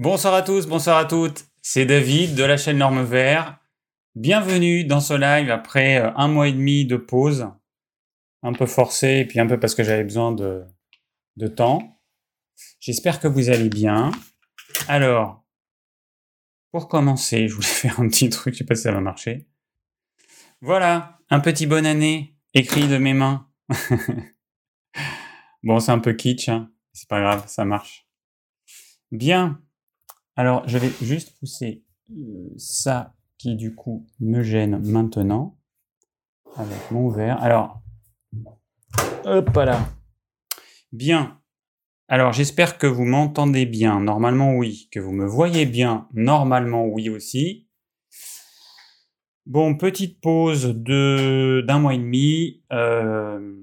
Bonsoir à tous, bonsoir à toutes. C'est David de la chaîne Norme Vert. Bienvenue dans ce live après euh, un mois et demi de pause. Un peu forcé et puis un peu parce que j'avais besoin de, temps. J'espère que vous allez bien. Alors, pour commencer, je voulais faire un petit truc, je sais pas si ça va marcher. Voilà, un petit bonne année écrit de mes mains. bon, c'est un peu kitsch, hein. c'est pas grave, ça marche. Bien, alors, je vais juste pousser euh, ça qui, du coup, me gêne maintenant avec mon verre. Alors, hop là. Bien. Alors, j'espère que vous m'entendez bien. Normalement, oui. Que vous me voyez bien. Normalement, oui aussi. Bon, petite pause d'un mois et demi. Euh,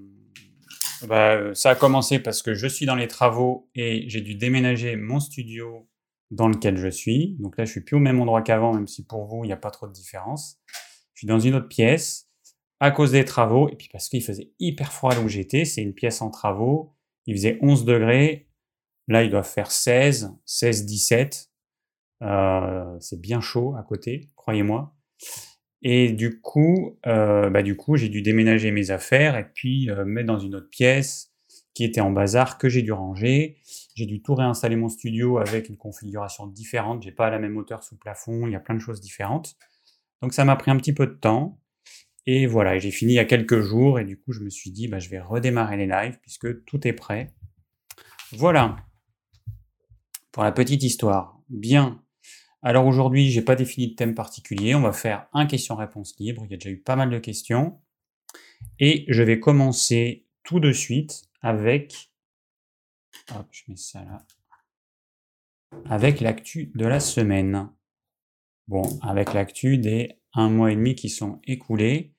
bah, ça a commencé parce que je suis dans les travaux et j'ai dû déménager mon studio dans lequel je suis. Donc là, je suis plus au même endroit qu'avant, même si pour vous, il n'y a pas trop de différence. Je suis dans une autre pièce à cause des travaux et puis parce qu'il faisait hyper froid là où j'étais. C'est une pièce en travaux. Il faisait 11 degrés. Là, il doit faire 16, 16, 17. Euh, c'est bien chaud à côté, croyez-moi. Et du coup, euh, bah du coup, j'ai dû déménager mes affaires et puis euh, mettre dans une autre pièce qui était en bazar que j'ai dû ranger. J'ai dû tout réinstaller mon studio avec une configuration différente. J'ai pas la même hauteur sous plafond. Il y a plein de choses différentes. Donc ça m'a pris un petit peu de temps. Et voilà, j'ai fini il y a quelques jours et du coup je me suis dit bah, je vais redémarrer les lives puisque tout est prêt. Voilà pour la petite histoire. Bien. Alors aujourd'hui j'ai pas défini de thème particulier. On va faire un question-réponse libre. Il y a déjà eu pas mal de questions et je vais commencer tout de suite avec Hop, je mets ça là. Avec l'actu de la semaine. Bon, avec l'actu des un mois et demi qui sont écoulés.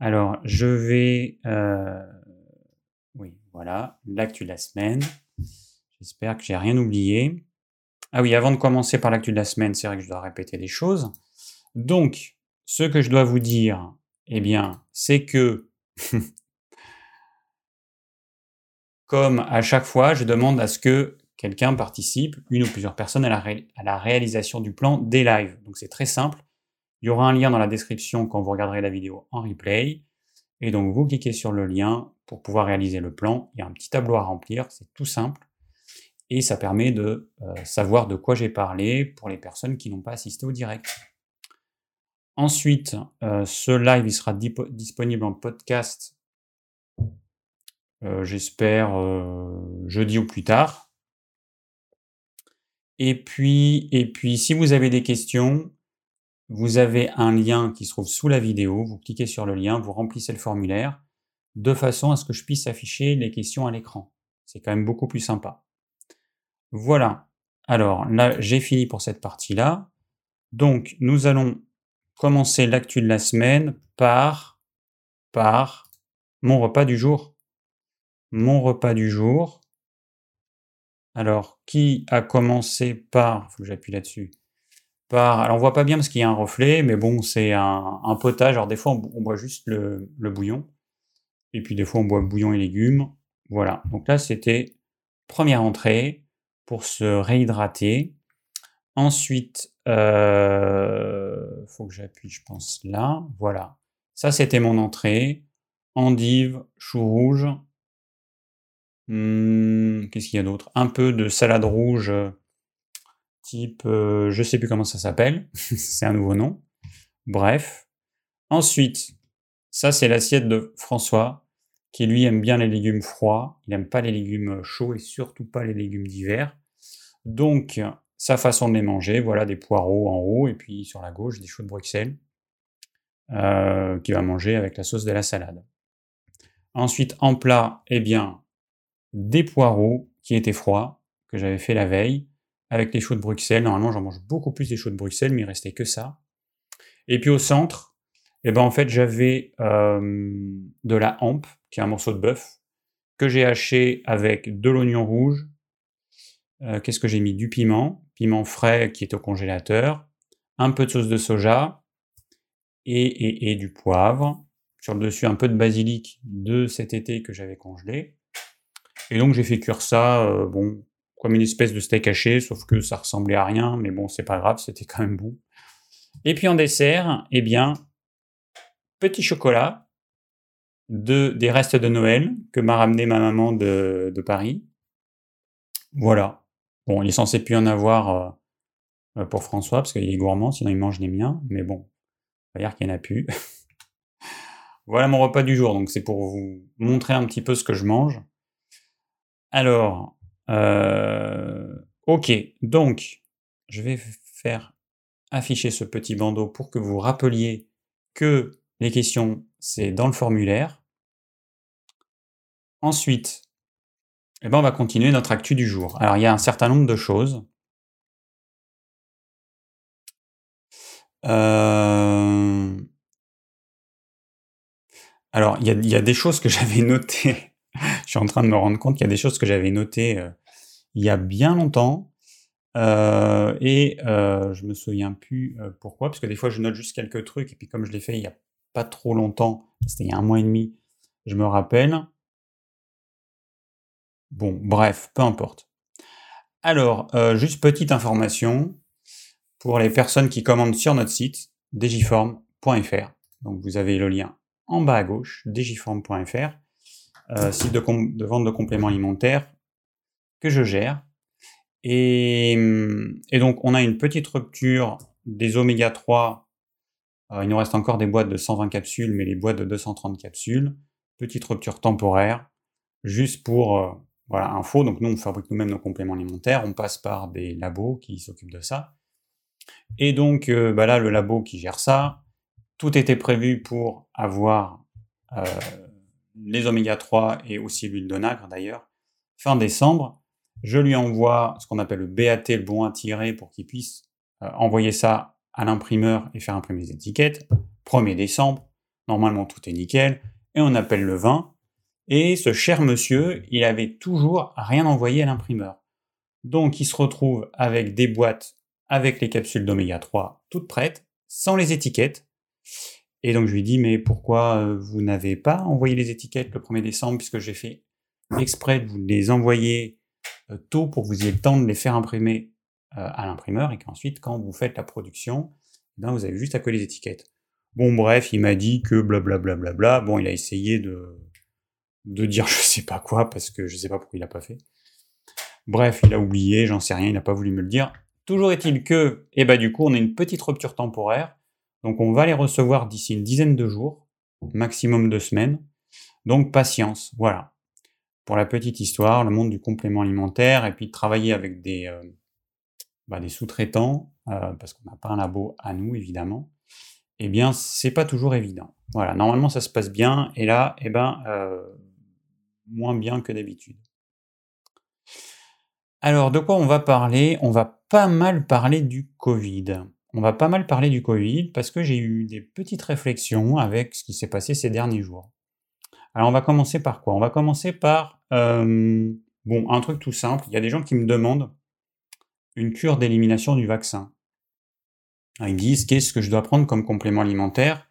Alors, je vais... Euh, oui, voilà, l'actu de la semaine. J'espère que j'ai rien oublié. Ah oui, avant de commencer par l'actu de la semaine, c'est vrai que je dois répéter des choses. Donc, ce que je dois vous dire, eh bien, c'est que comme à chaque fois, je demande à ce que quelqu'un participe, une ou plusieurs personnes, à la, réalisation du plan des lives. Donc c'est très simple. Il y aura un lien dans la description quand vous regarderez la vidéo en replay. Et donc vous cliquez sur le lien pour pouvoir réaliser le plan. Il y a un petit tableau à remplir, c'est tout simple. Et ça permet de euh, savoir de quoi j'ai parlé pour les personnes qui n'ont pas assisté au direct. Ensuite, euh, ce live sera disponible en podcast j'espère euh, jeudi ou plus tard. Et puis, et puis, si vous avez des questions, vous avez un lien qui se trouve sous la vidéo. Vous cliquez sur le lien, vous remplissez le formulaire de façon à ce que je puisse afficher les questions à l'écran. C'est quand même beaucoup plus sympa. Voilà. Alors là, j'ai fini pour cette partie-là. Donc, nous allons commencer l'actu de la semaine par, par mon repas du jour mon repas du jour. Alors, qui a commencé par, il faut que j'appuie là-dessus, par, alors on voit pas bien parce qu'il y a un reflet, mais bon, c'est un, potage. Alors des fois, on, boit juste le, bouillon, et puis des fois, on boit bouillon et légumes. Voilà, donc là, c'était première entrée pour se réhydrater. Ensuite, euh, faut que j'appuie, je pense, là. Voilà, ça, c'était mon entrée. Endive, chou rouge, Mmh, qu'est-ce qu'il y a d'autre? Un peu de salade rouge, type, euh, je sais plus comment ça s'appelle, c'est un nouveau nom. Bref. Ensuite, ça c'est l'assiette de François, qui lui aime bien les légumes froids, il n'aime pas les légumes chauds et surtout pas les légumes d'hiver. Donc, sa façon de les manger, voilà des poireaux en haut et puis sur la gauche des choux de Bruxelles, euh, qu'il va manger avec la sauce de la salade. Ensuite, en plat, eh bien, des poireaux qui étaient froids, que j'avais fait la veille, avec les choux de Bruxelles. Normalement, j'en mange beaucoup plus des choux de Bruxelles, mais il restait que ça. Et puis au centre, eh ben, en fait, j'avais de la hampe, qui est un morceau de bœuf, que j'ai haché avec de l'oignon rouge. Euh, qu'est-ce que j'ai mis? Du piment, piment frais qui est au congélateur, un peu de sauce de soja et, et du poivre. Sur le dessus, un peu de basilic de cet été que j'avais congelé. Et donc j'ai fait cuire ça, euh, bon, comme une espèce de steak haché, sauf que ça ressemblait à rien, mais bon, c'est pas grave, c'était quand même bon. Et puis en dessert, eh bien, petit chocolat, de, des restes de Noël que m'a ramené ma maman de, de, Paris. Voilà. Bon, il est censé plus en avoir euh, pour François, parce qu'il est gourmand, sinon il mange les miens, mais bon, on va dire qu'il n'y en a plus. voilà mon repas du jour, donc c'est pour vous montrer un petit peu ce que je mange. Alors, euh, ok, donc je vais faire afficher ce petit bandeau pour que vous rappeliez que les questions, c'est dans le formulaire. Ensuite, eh ben, on va continuer notre actu du jour. Alors, il y a un certain nombre de choses. Euh, alors, il y, a, des choses que j'avais notées. Je suis en train de me rendre compte qu'il y a des choses que j'avais notées euh, il y a bien longtemps. Euh, et je me souviens plus pourquoi, parce que des fois je note juste quelques trucs, et puis comme je l'ai fait il y a pas trop longtemps, c'était il y a un mois et demi, je me rappelle. Bon, bref, peu importe. Alors, juste petite information, pour les personnes qui commandent sur notre site, digiform.fr. Donc vous avez le lien en bas à gauche, digiform.fr, euh, site de, vente de compléments alimentaires que je gère. Et, donc on a une petite rupture des oméga 3. Euh, il nous reste encore des boîtes de 120 capsules, mais les boîtes de 230 capsules. Petite rupture temporaire, juste pour euh, info. Donc nous on fabrique nous-mêmes nos compléments alimentaires, on passe par des labos qui s'occupent de ça. Et donc, bah là, le labo qui gère ça, tout était prévu pour avoir les oméga 3 et aussi l'huile de nacre d'ailleurs, fin décembre. Je lui envoie ce qu'on appelle le BAT, le bon à tirer, pour qu'il puisse euh, envoyer ça à l'imprimeur et faire imprimer les étiquettes. 1er décembre, normalement tout est nickel, et on appelle le 20. Et ce cher monsieur, il avait toujours rien envoyé à l'imprimeur. Donc il se retrouve avec des boîtes avec les capsules d'oméga 3 toutes prêtes, sans les étiquettes. Et donc je lui dis mais pourquoi euh, vous n'avez pas envoyé les étiquettes le 1er décembre puisque j'ai fait exprès de vous les envoyer euh, tôt pour que vous ayez le temps de les faire imprimer euh, à l'imprimeur et qu'ensuite quand vous faites la production, eh ben, vous avez juste à coller les étiquettes. Bon bref, il m'a dit que blablabla. Bla, bla, bla, bon, il a essayé de, de dire je sais pas quoi parce que je sais pas pourquoi il a pas fait. Bref, il a oublié, j'en sais rien, il n'a pas voulu me le dire. Toujours est-il que, eh ben, du coup, on a une petite rupture temporaire. Donc, on va les recevoir d'ici une dizaine de jours, maximum deux semaines. Donc, patience. Voilà. Pour la petite histoire, le monde du complément alimentaire, et puis travailler avec des, euh, bah, sous-traitants, euh, parce qu'on n'a pas un labo à nous, évidemment, eh bien, c'est pas toujours évident. Voilà. Normalement, ça se passe bien, et là, eh ben, euh, moins bien que d'habitude. Alors, de quoi on va parler? On va pas mal parler du Covid. On va pas mal parler du Covid parce que j'ai eu des petites réflexions avec ce qui s'est passé ces derniers jours. Alors, on va commencer par quoi? On va commencer par, euh, bon, un truc tout simple. Il y a des gens qui me demandent une cure d'élimination du vaccin. Ils disent qu'est-ce que je dois prendre comme complément alimentaire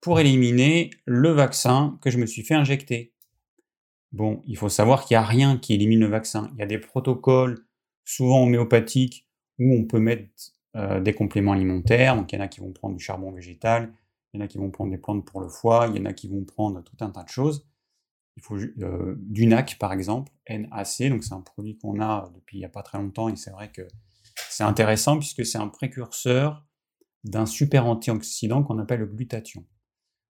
pour éliminer le vaccin que je me suis fait injecter? Bon, il faut savoir qu'il n'y a rien qui élimine le vaccin. Il y a des protocoles, souvent homéopathiques, où on peut mettre euh, des compléments alimentaires. Donc, il y en a qui vont prendre du charbon végétal, il y en a qui vont prendre des plantes pour le foie, il y en a qui vont prendre tout un tas de choses. Il faut euh, du NAC, par exemple, NAC. Donc, c'est un produit qu'on a depuis il n'y a pas très longtemps et c'est vrai que c'est intéressant puisque c'est un précurseur d'un super antioxydant qu'on appelle le glutathion.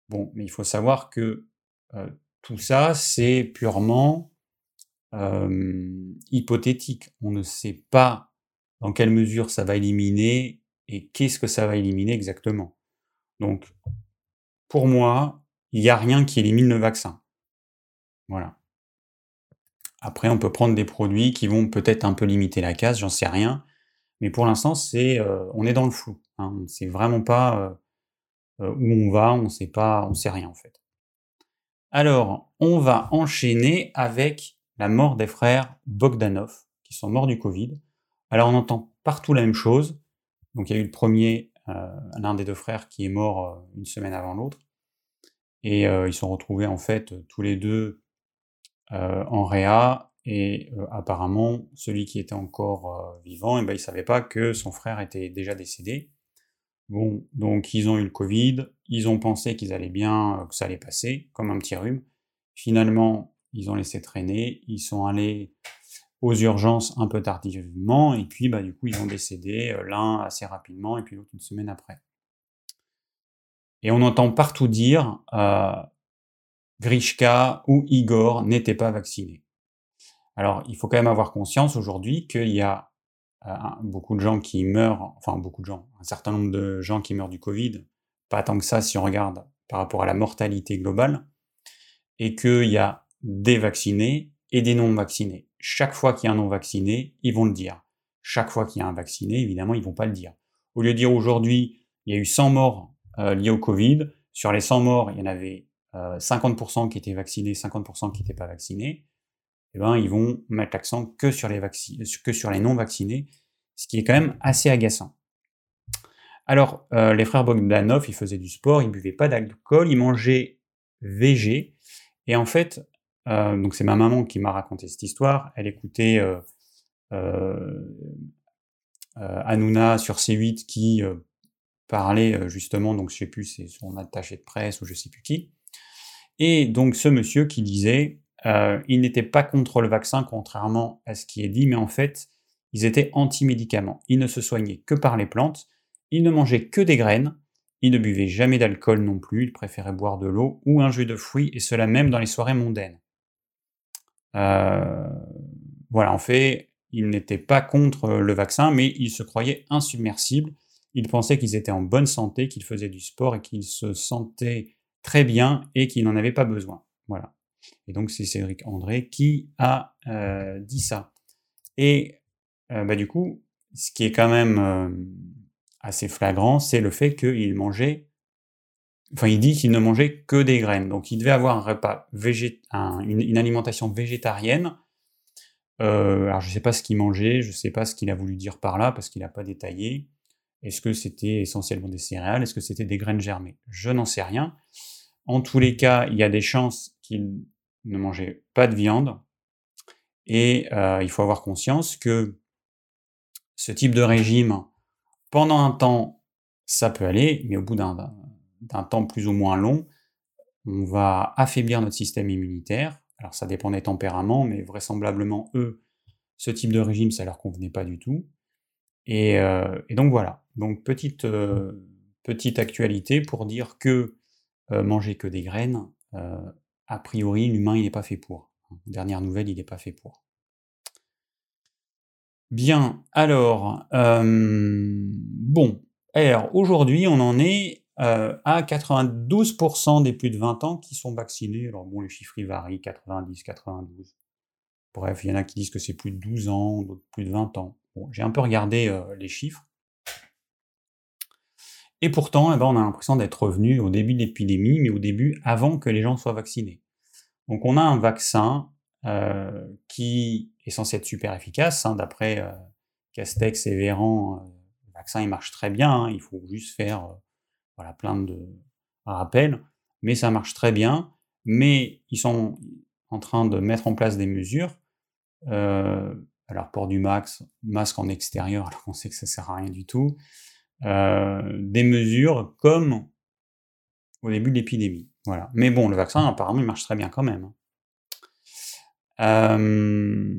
Bon, mais il faut savoir que euh, tout ça, c'est purement hypothétique. On ne sait pas dans quelle mesure ça va éliminer et qu'est-ce que ça va éliminer exactement. Donc, pour moi, il n'y a rien qui élimine le vaccin. Voilà. Après, on peut prendre des produits qui vont peut-être un peu limiter la casse, j'en sais rien. Mais pour l'instant, c'est, on est dans le flou. Hein. On ne sait vraiment pas où on va, on ne sait pas, on sait rien en fait. Alors, on va enchaîner avec la mort des frères Bogdanov, qui sont morts du Covid. Alors, on entend partout la même chose. Donc, il y a eu le premier, euh, l'un des deux frères, qui est mort euh, une semaine avant l'autre. Et euh, ils sont retrouvés, en fait, tous les deux en réa. Et apparemment, celui qui était encore vivant, eh ben, il ne savait pas que son frère était déjà décédé. Bon, donc ils ont eu le Covid, ils ont pensé qu'ils allaient bien, que ça allait passer, comme un petit rhume. Finalement, ils ont laissé traîner, ils sont allés aux urgences un peu tardivement, et puis bah, du coup, ils ont décédé, l'un assez rapidement, et puis l'autre une semaine après. Et on entend partout dire euh, Grishka ou Igor n'étaient pas vaccinés. Alors, il faut quand même avoir conscience aujourd'hui qu'il y a euh, beaucoup de gens qui meurent, enfin beaucoup de gens, un certain nombre de gens qui meurent du Covid, pas tant que ça si on regarde par rapport à la mortalité globale, et qu'il y a des vaccinés et des non vaccinés. Chaque fois qu'il y a un non vacciné, ils vont le dire. Chaque fois qu'il y a un vacciné, évidemment, ils vont pas le dire. Au lieu de dire aujourd'hui, il y a eu 100 morts euh, liés au Covid. Sur les 100 morts, il y en avait 50% euh, qui étaient vaccinés, 50% qui n'étaient pas vaccinés. Eh ben, ils vont mettre l'accent que sur les que les non vaccinés, ce qui est quand même assez agaçant. Alors, euh, les frères Bogdanov, ils faisaient du sport, ils buvaient pas d'alcool, ils mangeaient VG. Et en fait, donc c'est ma maman qui m'a raconté cette histoire. Elle écoutait Hanouna sur C8 qui parler justement, donc je sais plus, c'est son attaché de presse ou je sais plus qui. Et donc ce monsieur qui disait, il n'était pas contre le vaccin, contrairement à ce qui est dit, mais en fait, ils étaient anti-médicaments. Ils ne se soignaient que par les plantes, ils ne mangeaient que des graines, ils ne buvaient jamais d'alcool non plus, ils préféraient boire de l'eau ou un jus de fruits, et cela même dans les soirées mondaines. Voilà, en fait, ils n'étaient pas contre le vaccin, mais ils se croyaient insubmersibles, ils pensaient qu'ils étaient en bonne santé, qu'ils faisaient du sport et qu'ils se sentaient très bien et qu'ils n'en avaient pas besoin. Voilà. Et donc c'est Cédric André qui a euh, dit ça. Et euh, bah, du coup, ce qui est quand même euh, assez flagrant, c'est le fait qu'il mangeait, enfin il dit qu'il ne mangeait que des graines. Donc il devait avoir un repas végét... une, alimentation végétarienne. alors je ne sais pas ce qu'il mangeait, je ne sais pas ce qu'il a voulu dire par là parce qu'il n'a pas détaillé. Est-ce que c'était essentiellement des céréales? Est-ce que c'était des graines germées? Je n'en sais rien. En tous les cas, il y a des chances qu'il ne mangeait pas de viande. Et euh, il faut avoir conscience que ce type de régime, pendant un temps, ça peut aller, mais au bout d'un temps plus ou moins long, on va affaiblir notre système immunitaire. Alors ça dépend des tempéraments, mais vraisemblablement, eux, ce type de régime, ça leur convenait pas du tout. Et, euh, donc voilà. Donc petite, euh, petite actualité pour dire que euh, manger que des graines, a priori, l'humain, il n'est pas fait pour. Dernière nouvelle, il n'est pas fait pour. Bien, alors, bon, alors aujourd'hui, on en est à 92% des plus de 20 ans qui sont vaccinés. Alors bon, les chiffres ils varient, 90, 92. Bref, il y en a qui disent que c'est plus de 12 ans, d'autres plus de 20 ans. Bon, j'ai un peu regardé les chiffres. Et pourtant, eh ben, on a l'impression d'être revenu au début de l'épidémie, mais au début avant que les gens soient vaccinés. Donc on a un vaccin euh, qui est censé être super efficace, hein, d'après euh, Castex et Véran, euh, le vaccin il marche très bien, hein, il faut juste faire voilà, plein de rappels, mais ça marche très bien, mais ils sont en train de mettre en place des mesures, alors port du max, masque en extérieur, alors qu'on sait que ça sert à rien du tout, euh, des mesures comme au début de l'épidémie. Voilà. Mais bon, le vaccin, apparemment, il marche très bien quand même. Euh,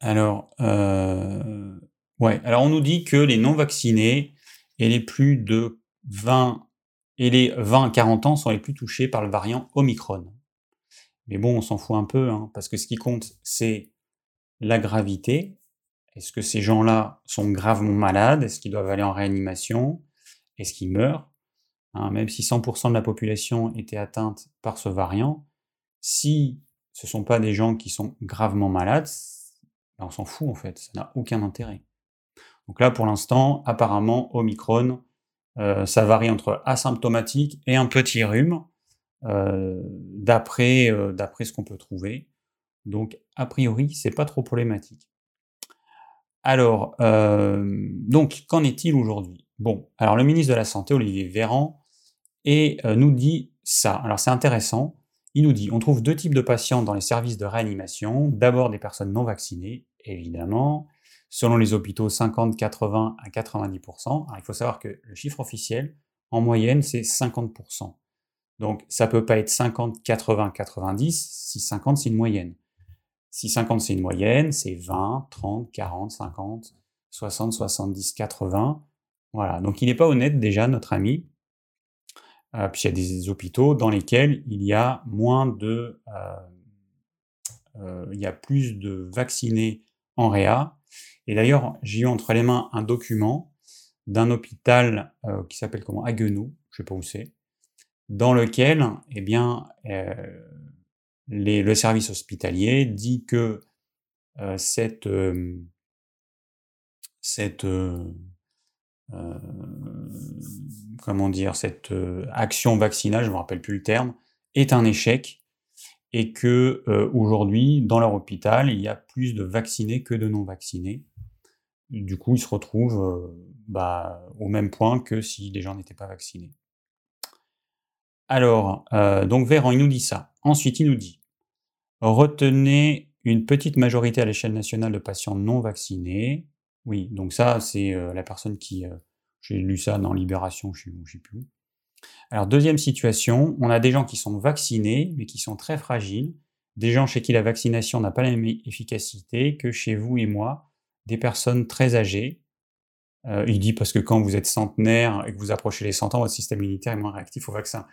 alors, euh, ouais. Alors, on nous dit que les non vaccinés et les plus de 20 et les 20 à 40 ans sont les plus touchés par le variant Omicron. Mais bon, on s'en fout un peu, hein, parce que ce qui compte, c'est la gravité, est-ce que ces gens-là sont gravement malades? Est-ce qu'ils doivent aller en réanimation? Est-ce qu'ils meurent? Hein, Même si 100% de la population était atteinte par ce variant, si ce ne sont pas des gens qui sont gravement malades, ben, on s'en fout en fait, ça n'a aucun intérêt. Donc là, pour l'instant, apparemment, Omicron, euh, ça varie entre asymptomatique et un petit rhume, euh, d'après euh, d'après ce qu'on peut trouver. Donc, a priori, c'est pas trop problématique. Alors, donc, qu'en est-il aujourd'hui? Bon, alors le ministre de la Santé, Olivier Véran, et, nous dit ça. Alors c'est intéressant. Il nous dit, on trouve deux types de patients dans les services de réanimation. D'abord des personnes non vaccinées, évidemment. Selon les hôpitaux, 50, 80 à 90%. Alors, il faut savoir que le chiffre officiel, en moyenne, c'est 50%. Donc ça peut pas être 50, 80, 90 si 50 c'est une moyenne. Si 50 c'est une moyenne, c'est 20, 30, 40, 50, 60, 70, 80. Voilà, donc il n'est pas honnête déjà notre ami. Euh, puis il y a des hôpitaux dans lesquels il y a moins de, euh, euh, il y a plus de vaccinés en réa. Et d'ailleurs, j'ai eu entre les mains un document d'un hôpital qui s'appelle comment? Aguenou, je sais pas où c'est, dans lequel, eh bien, euh, le service hospitalier dit que euh, cette, euh, cette comment dire, cette action vaccinale, je ne me rappelle plus le terme, est un échec et que aujourd'hui, dans leur hôpital, il y a plus de vaccinés que de non vaccinés. Du coup, ils se retrouvent bah, au même point que si les gens n'étaient pas vaccinés. Alors, donc Véran, il nous dit ça. Ensuite, il nous dit retenez une petite majorité à l'échelle nationale de patients non vaccinés. Oui, donc ça, c'est la personne qui. J'ai lu ça dans Libération, je ne sais plus. Alors, deuxième situation, on a des gens qui sont vaccinés, mais qui sont très fragiles. Des gens chez qui la vaccination n'a pas la même efficacité que chez vous et moi, des personnes très âgées. il dit parce que quand vous êtes centenaire et que vous approchez les 100 ans, votre système immunitaire est moins réactif au vaccin.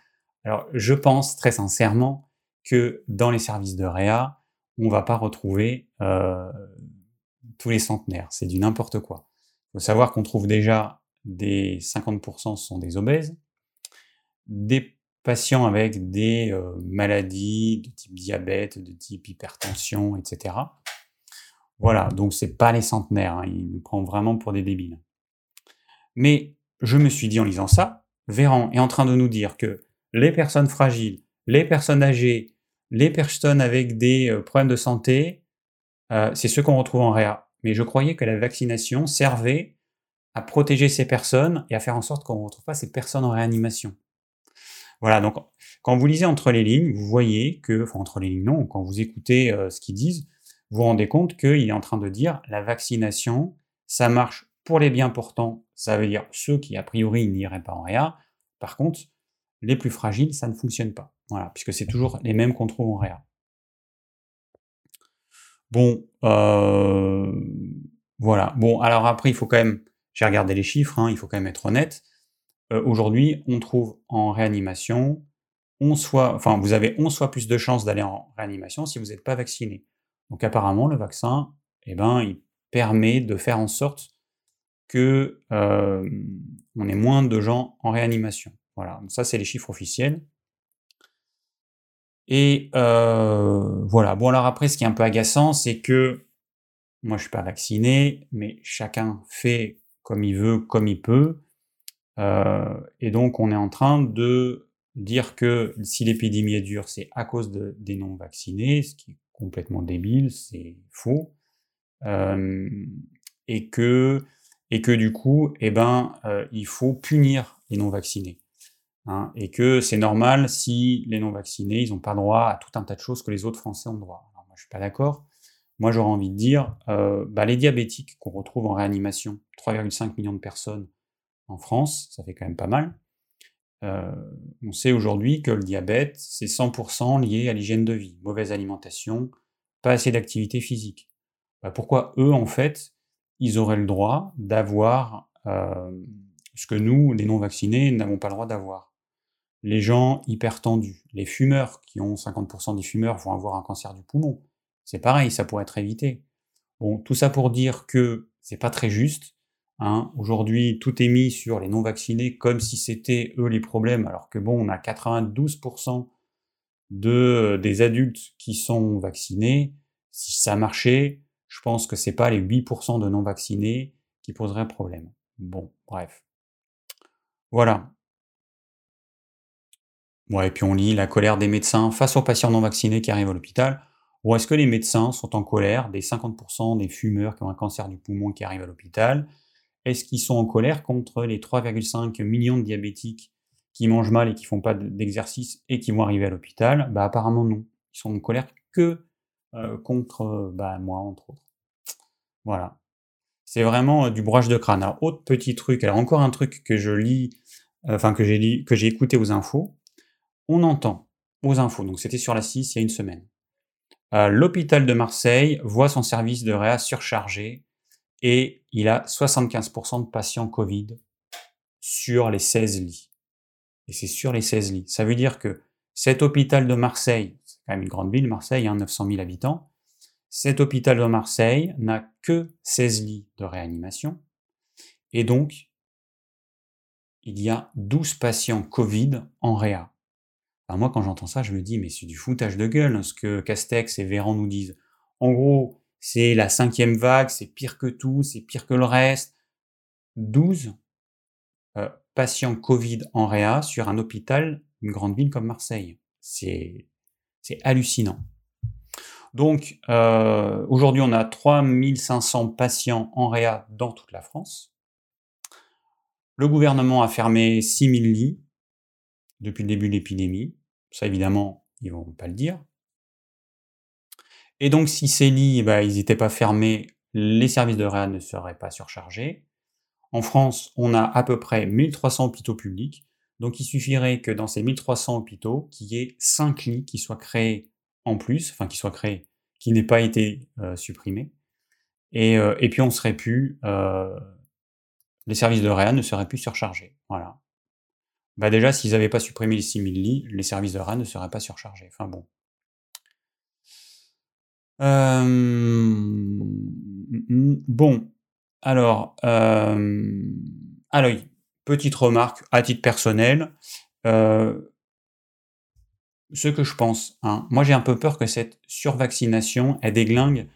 Alors, je pense très sincèrement que dans les services de réa, on ne va pas retrouver euh, tous les centenaires. C'est du n'importe quoi. Il faut savoir qu'on trouve déjà des 50% sont des obèses, des patients avec des euh, maladies de type diabète, de type hypertension, etc. Voilà, donc c'est pas les centenaires, hein, ils nous prennent vraiment pour des débiles. Mais je me suis dit en lisant ça, Véran est en train de nous dire que les personnes fragiles, les personnes âgées, les personnes avec des euh, problèmes de santé, euh, c'est ceux qu'on retrouve en réa. Mais je croyais que la vaccination servait à protéger ces personnes et à faire en sorte qu'on ne retrouve pas ces personnes en réanimation. Voilà, donc quand vous lisez entre les lignes, vous voyez que, enfin entre les lignes non, quand vous écoutez euh, ce qu'ils disent, vous vous rendez compte qu'il est en train de dire la vaccination, ça marche pour les bien portants, ça veut dire ceux qui a priori n'iraient pas en réa. Par contre, les plus fragiles, ça ne fonctionne pas. Voilà, puisque c'est toujours les mêmes qu'on trouve en réa. Bon, euh, voilà. Bon, alors après, il faut quand même, j'ai regardé les chiffres, hein, il faut quand même être honnête. Euh, aujourd'hui, on trouve en réanimation 11 fois, enfin, vous avez 11 fois plus de chances d'aller en réanimation si vous n'êtes pas vacciné. Donc apparemment, le vaccin, eh ben, il permet de faire en sorte que euh, on ait moins de gens en réanimation. Voilà, donc ça c'est les chiffres officiels. Et euh, voilà, bon alors après ce qui est un peu agaçant, c'est que moi je suis pas vacciné, mais chacun fait comme il veut, comme il peut. Euh, et donc on est en train de dire que si l'épidémie est dure, c'est à cause de, des non-vaccinés, ce qui complètement débile, c'est faux. Euh, et, que, et que du coup, eh ben, il faut punir les non-vaccinés. Hein, et que c'est normal si les non-vaccinés, ils n'ont pas droit à tout un tas de choses que les autres Français ont droit. Moi, je suis pas d'accord. Moi, j'aurais envie de dire, euh, bah, les diabétiques qu'on retrouve en réanimation, 3,5 millions de personnes en France, ça fait quand même pas mal. Euh, on sait aujourd'hui que le diabète, c'est 100% lié à l'hygiène de vie, mauvaise alimentation, pas assez d'activité physique. Bah, pourquoi eux, en fait, ils auraient le droit d'avoir euh, ce que nous, les non-vaccinés, n'avons pas le droit d'avoir? Les gens hypertendus, les fumeurs, qui ont 50% des fumeurs, vont avoir un cancer du poumon. C'est pareil, ça pourrait être évité. Bon, tout ça pour dire que c'est pas très juste. Hein. Aujourd'hui, tout est mis sur les non-vaccinés comme si c'était eux les problèmes, alors que bon, on a 92% de, des adultes qui sont vaccinés. Si ça marchait, je pense que c'est pas les 8% de non-vaccinés qui poseraient problème. Bon, bref. Voilà. Ouais, et puis on lit la colère des médecins face aux patients non vaccinés qui arrivent à l'hôpital. Ou est-ce que les médecins sont en colère des 50% des fumeurs qui ont un cancer du poumon qui arrivent à l'hôpital? Est-ce qu'ils sont en colère contre les 3,5 millions de diabétiques qui mangent mal et qui font pas d'exercice et qui vont arriver à l'hôpital? Bah apparemment non. Ils sont en colère que euh, contre bah, moi, entre autres. Voilà. C'est vraiment euh, du broche de crâne. Alors, autre petit truc, alors encore un truc que je lis, euh, enfin que j'ai que j'ai écouté aux infos. On entend aux infos, donc c'était sur la 6 il y a une semaine. L'hôpital de Marseille voit son service de réa surchargé et il a 75% de patients Covid sur les 16 lits. Et c'est sur les 16 lits. Ça veut dire que cet hôpital de Marseille, c'est quand même une grande ville, Marseille, hein, 900 000 habitants, cet hôpital de Marseille n'a que 16 lits de réanimation. Et donc, il y a 12 patients Covid en réa. moi, quand j'entends ça, je me dis, mais c'est du foutage de gueule, hein, ce que Castex et Véran nous disent. En gros, c'est la cinquième vague, c'est pire que tout, c'est pire que le reste. 12 euh, patients Covid en réa sur un hôpital, une grande ville comme Marseille. C'est hallucinant. Donc, euh, aujourd'hui, on a 3500 patients en réa dans toute la France. Le gouvernement a fermé 6000 lits depuis le début de l'épidémie. Ça, évidemment, ils vont pas le dire. Et donc, si ces lits, bah, ils n'étaient pas fermés, les services de réa ne seraient pas surchargés. En France, on a à peu près 1300 hôpitaux publics. Donc, il suffirait que dans ces 1300 hôpitaux, qu'il y ait 5 lits qui soient créés en plus, enfin qui soit créé, qui n'ait pas été euh, supprimé. Et, euh, et, puis on serait plus, euh, les services de réa ne seraient plus surchargés. Voilà. Bah déjà, s'ils n'avaient pas supprimé les 6000 lits, les services de réa ne seraient pas surchargés. Enfin bon. Bon, alors, euh, alors, petite remarque à titre personnel. Euh, ce que je pense. Hein. Moi, j'ai un peu peur que cette survaccination elle déglingue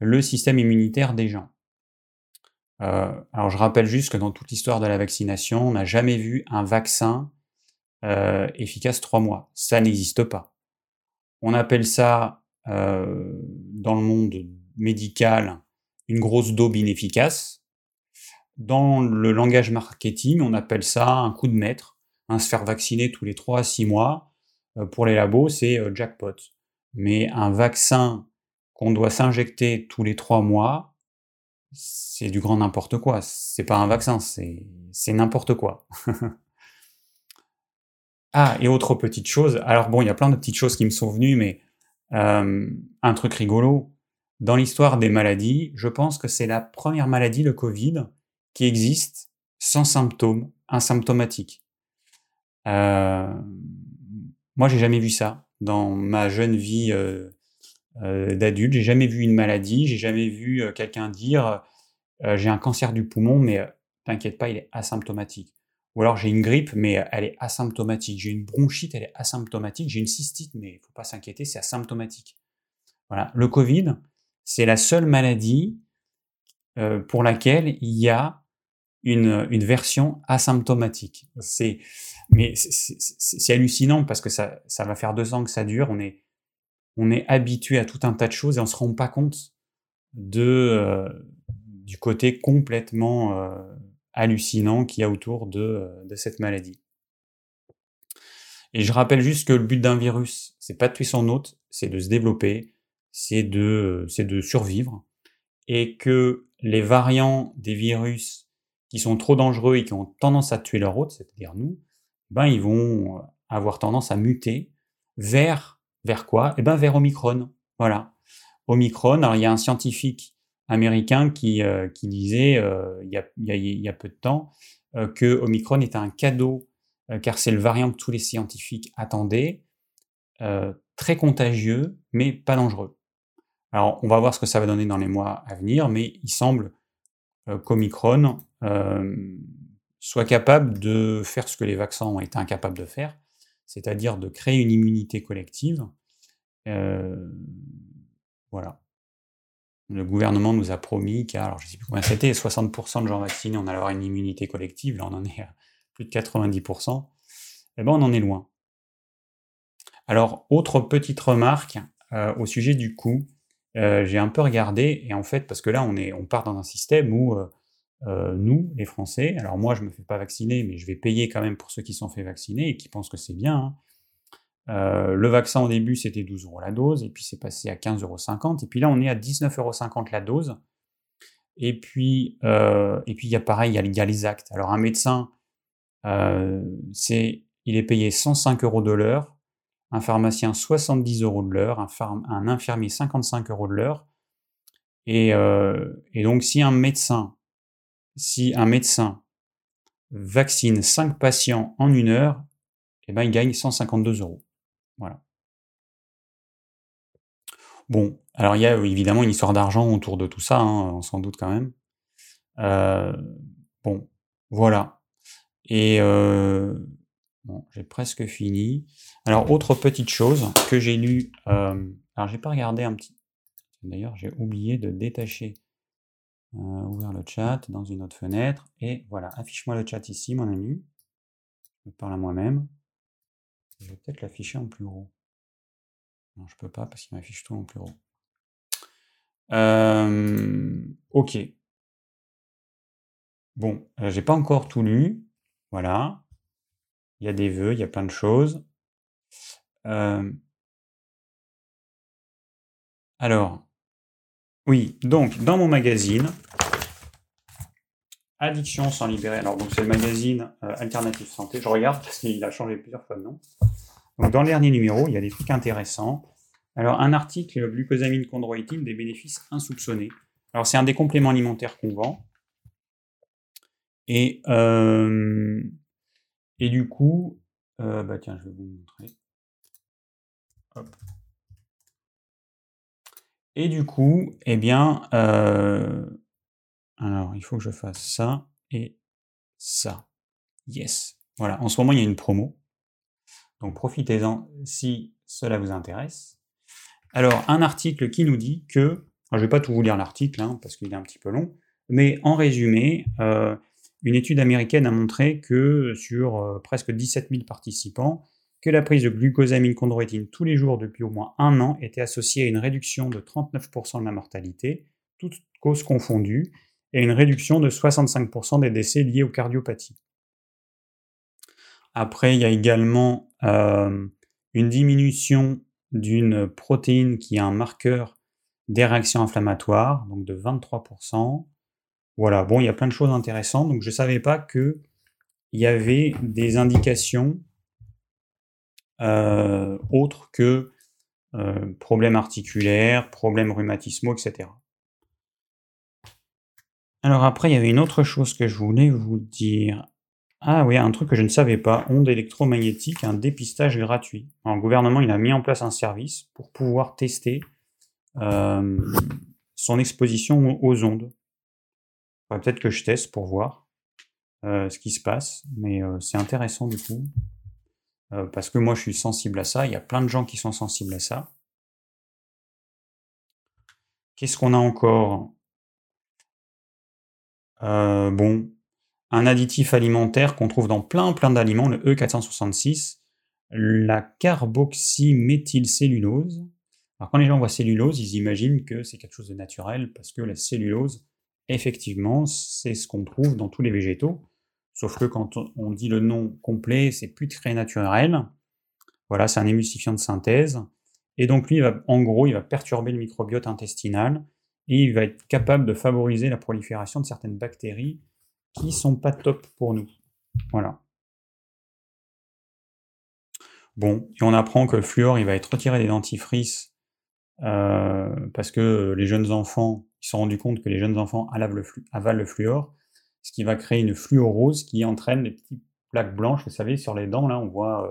le système immunitaire des gens. Euh, alors, je rappelle juste que dans toute l'histoire de la vaccination, on n'a jamais vu un vaccin euh, efficace trois mois. Ça n'existe pas. On appelle ça, euh, dans le monde médical, une grosse daube inefficace. Dans le langage marketing, on appelle ça un coup de maître, un se faire vacciner tous les trois à six mois euh, pour les labos, c'est euh, jackpot. Mais un vaccin qu'on doit s'injecter tous les trois mois, c'est du grand n'importe quoi. C'est pas un vaccin, c'est n'importe quoi. ah, et autre petite chose. Alors bon, il y a plein de petites choses qui me sont venues, mais euh, un truc rigolo. Dans l'histoire des maladies, je pense que c'est la première maladie, le Covid, qui existe sans symptômes, asymptomatiques. Euh, moi, j'ai jamais vu ça dans ma jeune vie euh, euh, d'adulte. J'ai jamais vu une maladie. J'ai jamais vu quelqu'un dire j'ai un cancer du poumon, mais t'inquiète pas, il est asymptomatique. Ou alors j'ai une grippe, mais elle est asymptomatique. J'ai une bronchite, elle est asymptomatique. J'ai une cystite, mais il faut pas s'inquiéter, c'est asymptomatique. Voilà. Le Covid, c'est la seule maladie pour laquelle il y a une, version asymptomatique. C'est mais c'est hallucinant parce que ça, ça va faire deux ans que ça dure. On est, on est habitué à tout un tas de choses et on se rend pas compte de, euh, du côté complètement euh, hallucinant qu'il y a autour de, euh, de, cette maladie. Et je rappelle juste que le but d'un virus, c'est pas de tuer son hôte, c'est de se développer, c'est de, c'est de survivre, et que les variants des virus qui sont trop dangereux et qui ont tendance à tuer leur hôte, c'est-à-dire nous, ben, ils vont avoir tendance à muter vers, vers quoi? Eh ben, vers Omicron. Voilà. Omicron, alors il y a un scientifique américain qui, euh, disait euh, il, y a, peu de temps euh, que Omicron était un cadeau, car c'est le variant que tous les scientifiques attendaient, très contagieux, mais pas dangereux. Alors, on va voir ce que ça va donner dans les mois à venir, mais il semble qu'Omicron soit capable de faire ce que les vaccins ont été incapables de faire, c'est-à-dire de créer une immunité collective. Voilà. Le gouvernement nous a promis qu'à, alors je ne sais plus combien c'était, 60% de gens vaccinés, on allait avoir une immunité collective. Là, on en est à plus de 90%. Eh ben, on en est loin. Alors, autre petite remarque euh, au sujet du coût. Euh, j'ai un peu regardé, et en fait, parce que là, on, est, on part dans un système où nous, les Français. Alors moi, je me fais pas vacciner, mais je vais payer quand même pour ceux qui sont fait vacciner et qui pensent que c'est bien. hein. Le vaccin au début, c'était 12 euros la dose, et puis c'est passé à 15,50 euros, et puis là, on est à 19,50 euros la dose. Et puis, et puis il y a pareil, il y a, les actes. Alors un médecin, c'est, il est payé 105 euros de l'heure, un pharmacien 70 euros de l'heure, un, infirmier 55 euros de l'heure. Et, et, donc si un médecin, si un médecin vaccine 5 patients en une heure, eh ben, il gagne 152 euros. Voilà. Bon, alors il y a évidemment une histoire d'argent autour de tout ça, hein, on s'en doute quand même. Euh, bon, voilà. Et euh, j'ai presque fini. Alors, autre petite chose que j'ai lu, euh, alors j'ai pas regardé un petit. D'ailleurs, j'ai oublié de détacher, euh, ouvrir le chat dans une autre fenêtre. Et voilà, affiche-moi le chat ici, mon ami. Je parle à moi-même. Je vais peut-être l'afficher en plus gros. Non, je peux pas parce qu'il m'affiche tout en plus gros. Euh, ok. Bon, euh, j'ai pas encore tout lu. Voilà. Il y a des vœux, il y a plein de choses. Euh, alors, oui, donc dans mon magazine, Addiction sans libérer. Alors, donc c'est le magazine Alternative Santé. Je regarde parce qu'il a changé plusieurs fois de nom. Dans le dernier numéro, il y a des trucs intéressants. Alors, un article, glucosamine chondroïtine, des bénéfices insoupçonnés. Alors, c'est un des compléments alimentaires qu'on vend. Et, euh, et du coup, euh, bah tiens, je vais vous montrer. Et du coup, eh bien, euh, alors il faut que je fasse ça et ça. Yes. Voilà, en ce moment, il y a une promo. Donc profitez-en si cela vous intéresse. Alors, un article qui nous dit que, je ne vais pas tout vous lire l'article, hein, parce qu'il est un petit peu long, mais en résumé, euh, une étude américaine a montré que sur euh, presque 17 000 participants, que la prise de glucosamine chondroïtine tous les jours depuis au moins un an était associée à une réduction de 39% de la mortalité, toutes causes confondues, et une réduction de 65% des décès liés aux cardiopathies. Après, il y a également euh, une diminution d'une protéine qui est un marqueur des réactions inflammatoires, donc de 23%. Voilà, bon, il y a plein de choses intéressantes. Donc, je ne savais pas qu'il y avait des indications euh, autres que euh, problèmes articulaires, problèmes rhumatismaux, etc. Alors après, il y avait une autre chose que je voulais vous dire. Ah oui, un truc que je ne savais pas, ondes électromagnétiques, un dépistage gratuit. Alors, le gouvernement il a mis en place un service pour pouvoir tester euh, son exposition aux ondes. Peut-être que je teste pour voir euh, ce qui se passe, mais euh, c'est intéressant du coup, euh, parce que moi je suis sensible à ça, il y a plein de gens qui sont sensibles à ça. Qu'est-ce qu'on a encore? Bon, un additif alimentaire qu'on trouve dans plein plein d'aliments, le E466, la carboxyméthylcellulose. Alors quand les gens voient cellulose, ils imaginent que c'est quelque chose de naturel parce que la cellulose, effectivement, c'est ce qu'on trouve dans tous les végétaux. Sauf que quand on dit le nom complet, c'est plus très naturel. Voilà, c'est un émulsifiant de synthèse. Et donc lui, en gros, il va perturber le microbiote intestinal et il va être capable de favoriser la prolifération de certaines bactéries qui sont pas top pour nous. Voilà. Bon, et on apprend que le fluor, il va être retiré des dentifrices euh, parce que les jeunes enfants, ils se sont rendus compte que les jeunes enfants avalent le, avalent le fluor, ce qui va créer une fluorose qui entraîne des petites plaques blanches, vous savez, sur les dents, là, on voit,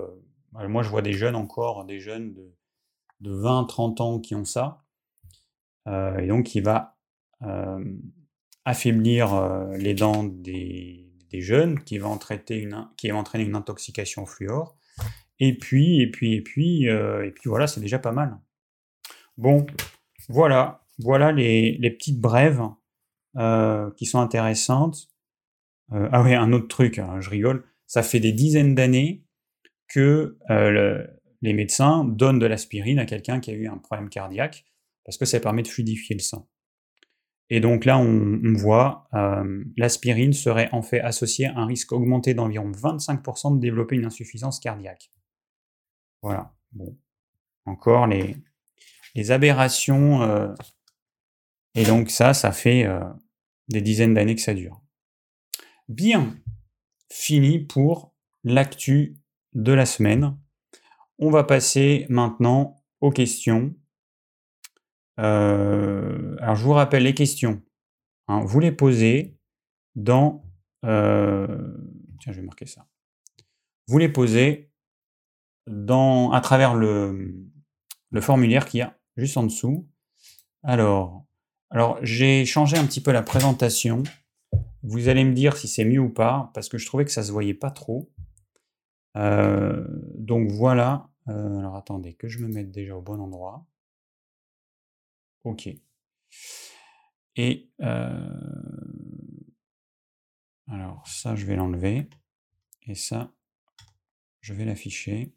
euh, moi je vois des jeunes encore, des jeunes de, de 20, 30 ans qui ont ça, euh, et donc il va affaiblir les dents des, jeunes, qui va, une, qui va entraîner une intoxication au fluor. Et puis, et puis, et puis, et puis voilà, c'est déjà pas mal. Bon, voilà, voilà les, petites brèves qui sont intéressantes. ah oui, un autre truc, hein, je rigole. Ça fait des dizaines d'années que les médecins donnent de l'aspirine à quelqu'un qui a eu un problème cardiaque parce que ça permet de fluidifier le sang. Et donc là, on, voit, euh, l'aspirine serait en fait associée à un risque augmenté d'environ 25% de développer une insuffisance cardiaque. Voilà. Bon. Encore les, les aberrations. Euh, et donc ça, ça fait euh, des dizaines d'années que ça dure. Bien. Fini pour l'actu de la semaine. On va passer maintenant aux questions. Euh, alors je vous rappelle les questions. Hein. vous les posez dans... Euh, tiens, je vais marquer ça. Vous les posez dans, à travers le, formulaire qu'il y a juste en dessous. Alors, j'ai changé un petit peu la présentation. Vous allez me dire si c'est mieux ou pas, parce que je trouvais que ça se voyait pas trop. Euh, donc voilà. Alors attendez, que je me mette déjà au bon endroit. Ok. Et euh, alors ça, je vais l'enlever. Et ça, je vais l'afficher.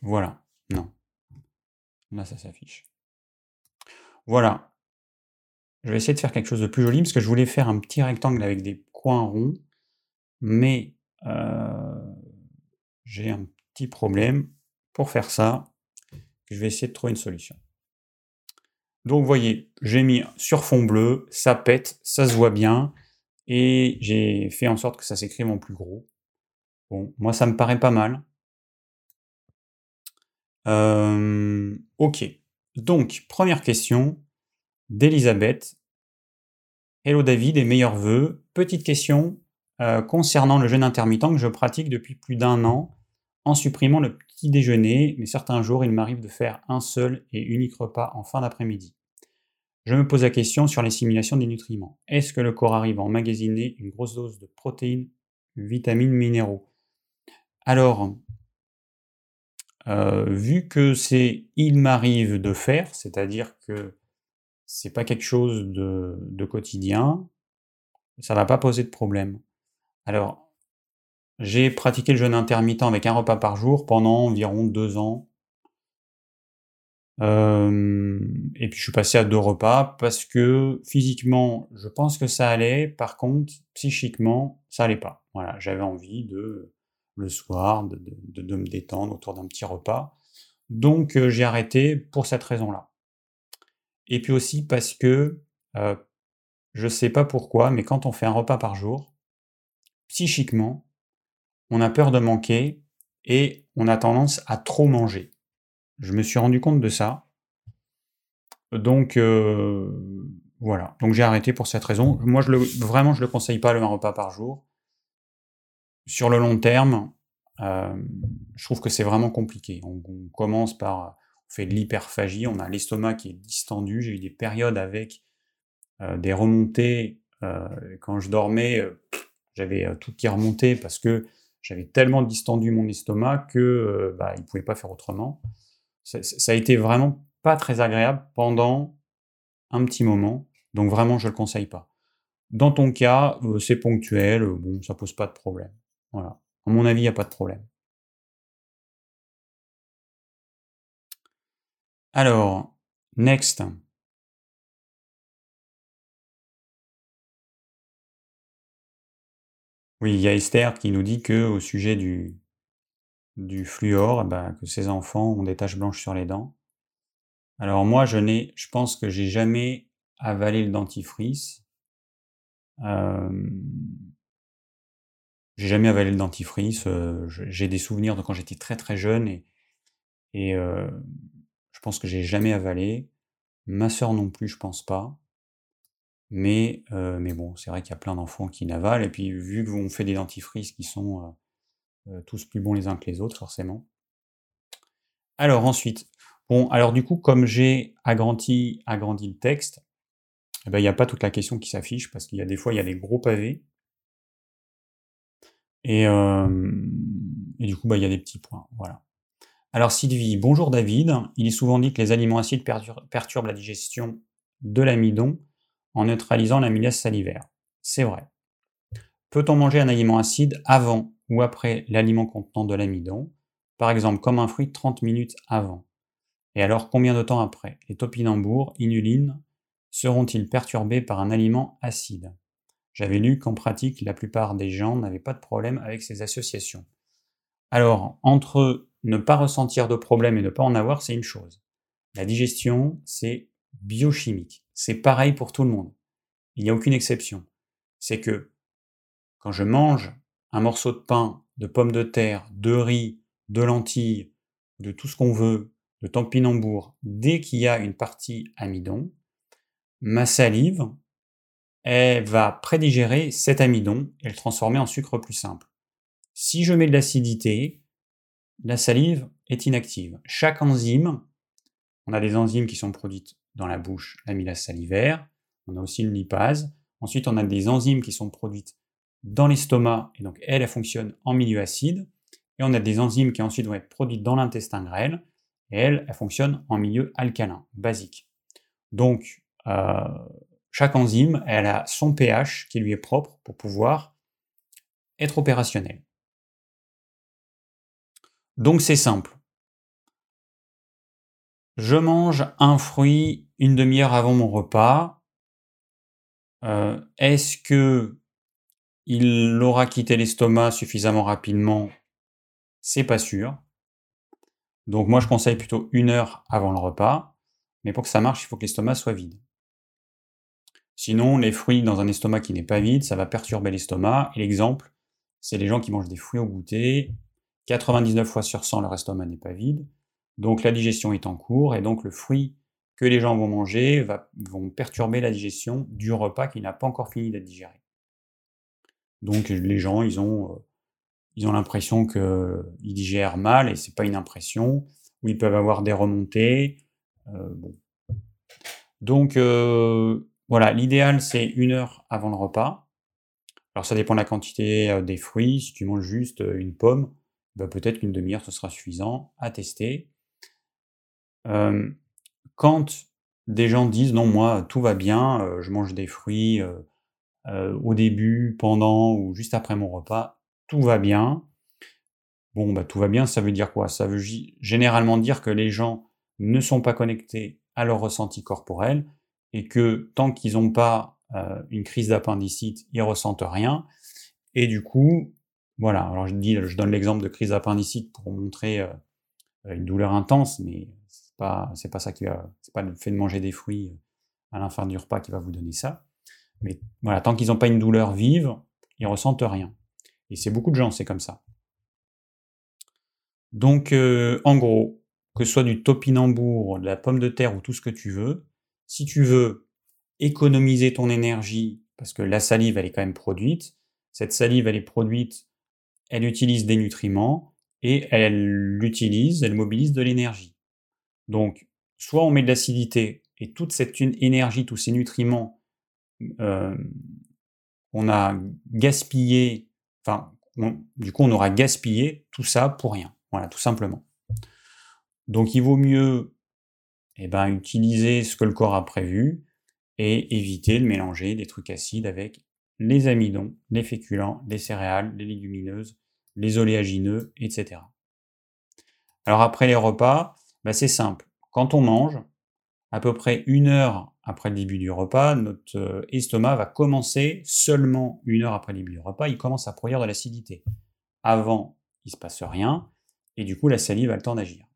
Voilà. Non. Là, ça s'affiche. Voilà. Je vais essayer de faire quelque chose de plus joli parce que je voulais faire un petit rectangle avec des coins ronds, mais euh, j'ai un petit problème. Pour faire ça, je vais essayer de trouver une solution. Donc voyez, j'ai mis sur fond bleu, ça pète, ça se voit bien, et j'ai fait en sorte que ça s'écrive en plus gros. Bon, moi ça me paraît pas mal. Euh, ok. Donc, première question d'Elisabeth. Hello David et meilleurs voeux. Petite question euh, concernant le jeûne intermittent que je pratique depuis plus d'un an en supprimant le déjeuner, mais certains jours il m'arrive de faire un seul et unique repas en fin d'après-midi. Je me pose la question sur les simulations des nutriments. Est-ce que le corps arrive à emmagasiner une grosse dose de protéines, vitamines, minéraux? Alors, euh, vu que c'est il m'arrive de faire, c'est-à-dire que c'est pas quelque chose de, quotidien, ça va pas poser de problème. Alors, j'ai pratiqué le jeûne intermittent avec un repas par jour pendant environ deux ans. et puis je suis passé à deux repas parce que physiquement, je pense que ça allait. Par contre, psychiquement, ça allait pas. Voilà, j'avais envie de le soir, de, me détendre autour d'un petit repas. Donc euh, j'ai arrêté pour cette raison-là. Et puis aussi parce que, euh, je sais pas pourquoi, mais quand on fait un repas par jour, psychiquement, on a peur de manquer et on a tendance à trop manger. Je me suis rendu compte de ça. Donc euh, voilà. Donc j'ai arrêté pour cette raison. Moi, je le, vraiment, je ne le conseille pas le un repas par jour sur le long terme, euh, je trouve que c'est vraiment compliqué. On, commence par, on fait de l'hyperphagie, on a l'estomac qui est distendu. J'ai eu des périodes avec euh, des remontées. Quand je dormais, j'avais tout qui remontait parce que j'avais tellement distendu mon estomac que bah, il ne pouvait pas faire autrement. Ça, a été vraiment pas très agréable pendant un petit moment. Donc vraiment, je le conseille pas. Dans ton cas, c'est ponctuel, bon, ça pose pas de problème. Voilà. À mon avis, il n'y a pas de problème. Alors, next. Oui, il y a Esther qui nous dit que au sujet du, du fluor, ben, que ses enfants ont des taches blanches sur les dents. Alors moi, je n'ai, je pense que j'ai jamais avalé le dentifrice. Euh, j'ai jamais avalé le dentifrice. J'ai des souvenirs de quand j'étais très très jeune et, je pense que j'ai jamais avalé. Ma sœur non plus, je pense pas. Mais, euh, mais bon, c'est vrai qu'il y a plein d'enfants qui n'avalent. Et puis, vu qu'on fait des dentifrices qui sont tous plus bons les uns que les autres, forcément. Alors ensuite, bon, alors du coup, comme j'ai agrandi, agrandi le texte, eh ben, il n'y a pas toute la question qui s'affiche parce qu'il y a des fois, il y a des gros pavés. Et, du coup, bah, il y a des petits points. Voilà. Alors Sylvie, bonjour David. Il est souvent dit que les aliments acides perturbent la digestion de l'amidon en neutralisant l'amylase salivaire. C'est vrai. Peut-on manger un aliment acide avant ou après l'aliment contenant de l'amidon Par exemple, comme un fruit 30 minutes avant? Et alors combien de temps après? Les topinambours, inuline, seront-ils perturbés par un aliment acide? J'avais lu qu'en pratique, la plupart des gens n'avaient pas de problème avec ces associations. Alors, entre ne pas ressentir de problème et ne pas en avoir, c'est une chose. La digestion, c'est biochimique. C'est pareil pour tout le monde. Il n'y a aucune exception. C'est que quand je mange un morceau de pain, de pommes de terre, de riz, de lentilles, de tout ce qu'on veut, de tampinambour, dès qu'il y a une partie amidon, ma salive, elle va prédigérer cet amidon et le transformer en sucre plus simple. Si je mets de l'acidité, la salive est inactive. Chaque enzyme, on a des enzymes qui sont produites dans la bouche, l'amylase salivaire, on a aussi une lipase. Ensuite, on a des enzymes qui sont produites dans l'estomac, et donc elles, elles fonctionnent en milieu acide. Et on a des enzymes qui ensuite vont être produites dans l'intestin grêle, et elles, elles fonctionnent en milieu alcalin, basique. Donc, euh, chaque enzyme, elle a son pH qui lui est propre pour pouvoir être opérationnelle. Donc c'est simple. Je mange un fruit une demi-heure avant mon repas. Euh, est-ce que il aura quitté l'estomac suffisamment rapidement? C'est pas sûr. Donc moi je conseille plutôt une heure avant le repas. Mais pour que ça marche, il faut que l'estomac soit vide. Sinon, les fruits dans un estomac qui n'est pas vide, ça va perturber l'estomac. Et l'exemple, c'est les gens qui mangent des fruits au goûter. 99 fois sur 100, leur estomac n'est pas vide. Donc la digestion est en cours et donc le fruit que les gens vont manger vont perturber la digestion du repas qui n'a pas encore fini d'être digéré. Donc les gens, ils ont, euh, ils ont l'impression qu'ils digèrent mal et c'est pas une impression, ou ils peuvent avoir des remontées. Euh, Donc euh, voilà, l'idéal c'est une heure avant le repas. Alors ça dépend de la quantité des fruits. Si tu manges juste une pomme, bah, peut-être qu'une demi-heure ce sera suffisant à tester quand des gens disent non, moi, tout va bien, je mange des fruits au début, pendant ou juste après mon repas, tout va bien. Bon, bah, tout va bien, ça veut dire quoi? Ça veut généralement dire que les gens ne sont pas connectés à leur ressenti corporel et que tant qu'ils n'ont pas une crise d'appendicite, ils ressentent rien. Et du coup, voilà, alors je, dis, je donne l'exemple de crise d'appendicite pour montrer une douleur intense, mais pas, c'est pas ça qui va, c'est pas le fait de manger des fruits euh, à la fin du repas qui va vous donner ça. Mais voilà, tant qu'ils n'ont pas une douleur vive, ils ressentent rien. Et c'est beaucoup de gens, c'est comme ça. Donc, euh, en gros, que ce soit du topinambour, de la pomme de terre ou tout ce que tu veux, si tu veux économiser ton énergie, parce que la salive, elle est quand même produite, cette salive, elle est produite, elle utilise des nutriments, et elle l'utilise, elle mobilise de l'énergie. Donc, soit on met de l'acidité et toute cette énergie, tous ces nutriments, euh, on a gaspillé, enfin, du coup, on aura gaspillé tout ça pour rien. Voilà, tout simplement. Donc, il vaut mieux eh ben, utiliser ce que le corps a prévu et éviter de mélanger des trucs acides avec les amidons, les féculents, les céréales, les légumineuses, les oléagineux, etc. Alors après les repas, bah, c'est simple. Quand on mange, à peu près une heure après le début du repas, notre euh, estomac va commencer, seulement une heure après le début du repas, il commence à produire de l'acidité. Avant, il ne se passe rien, et du coup, la salive a le temps d'agir.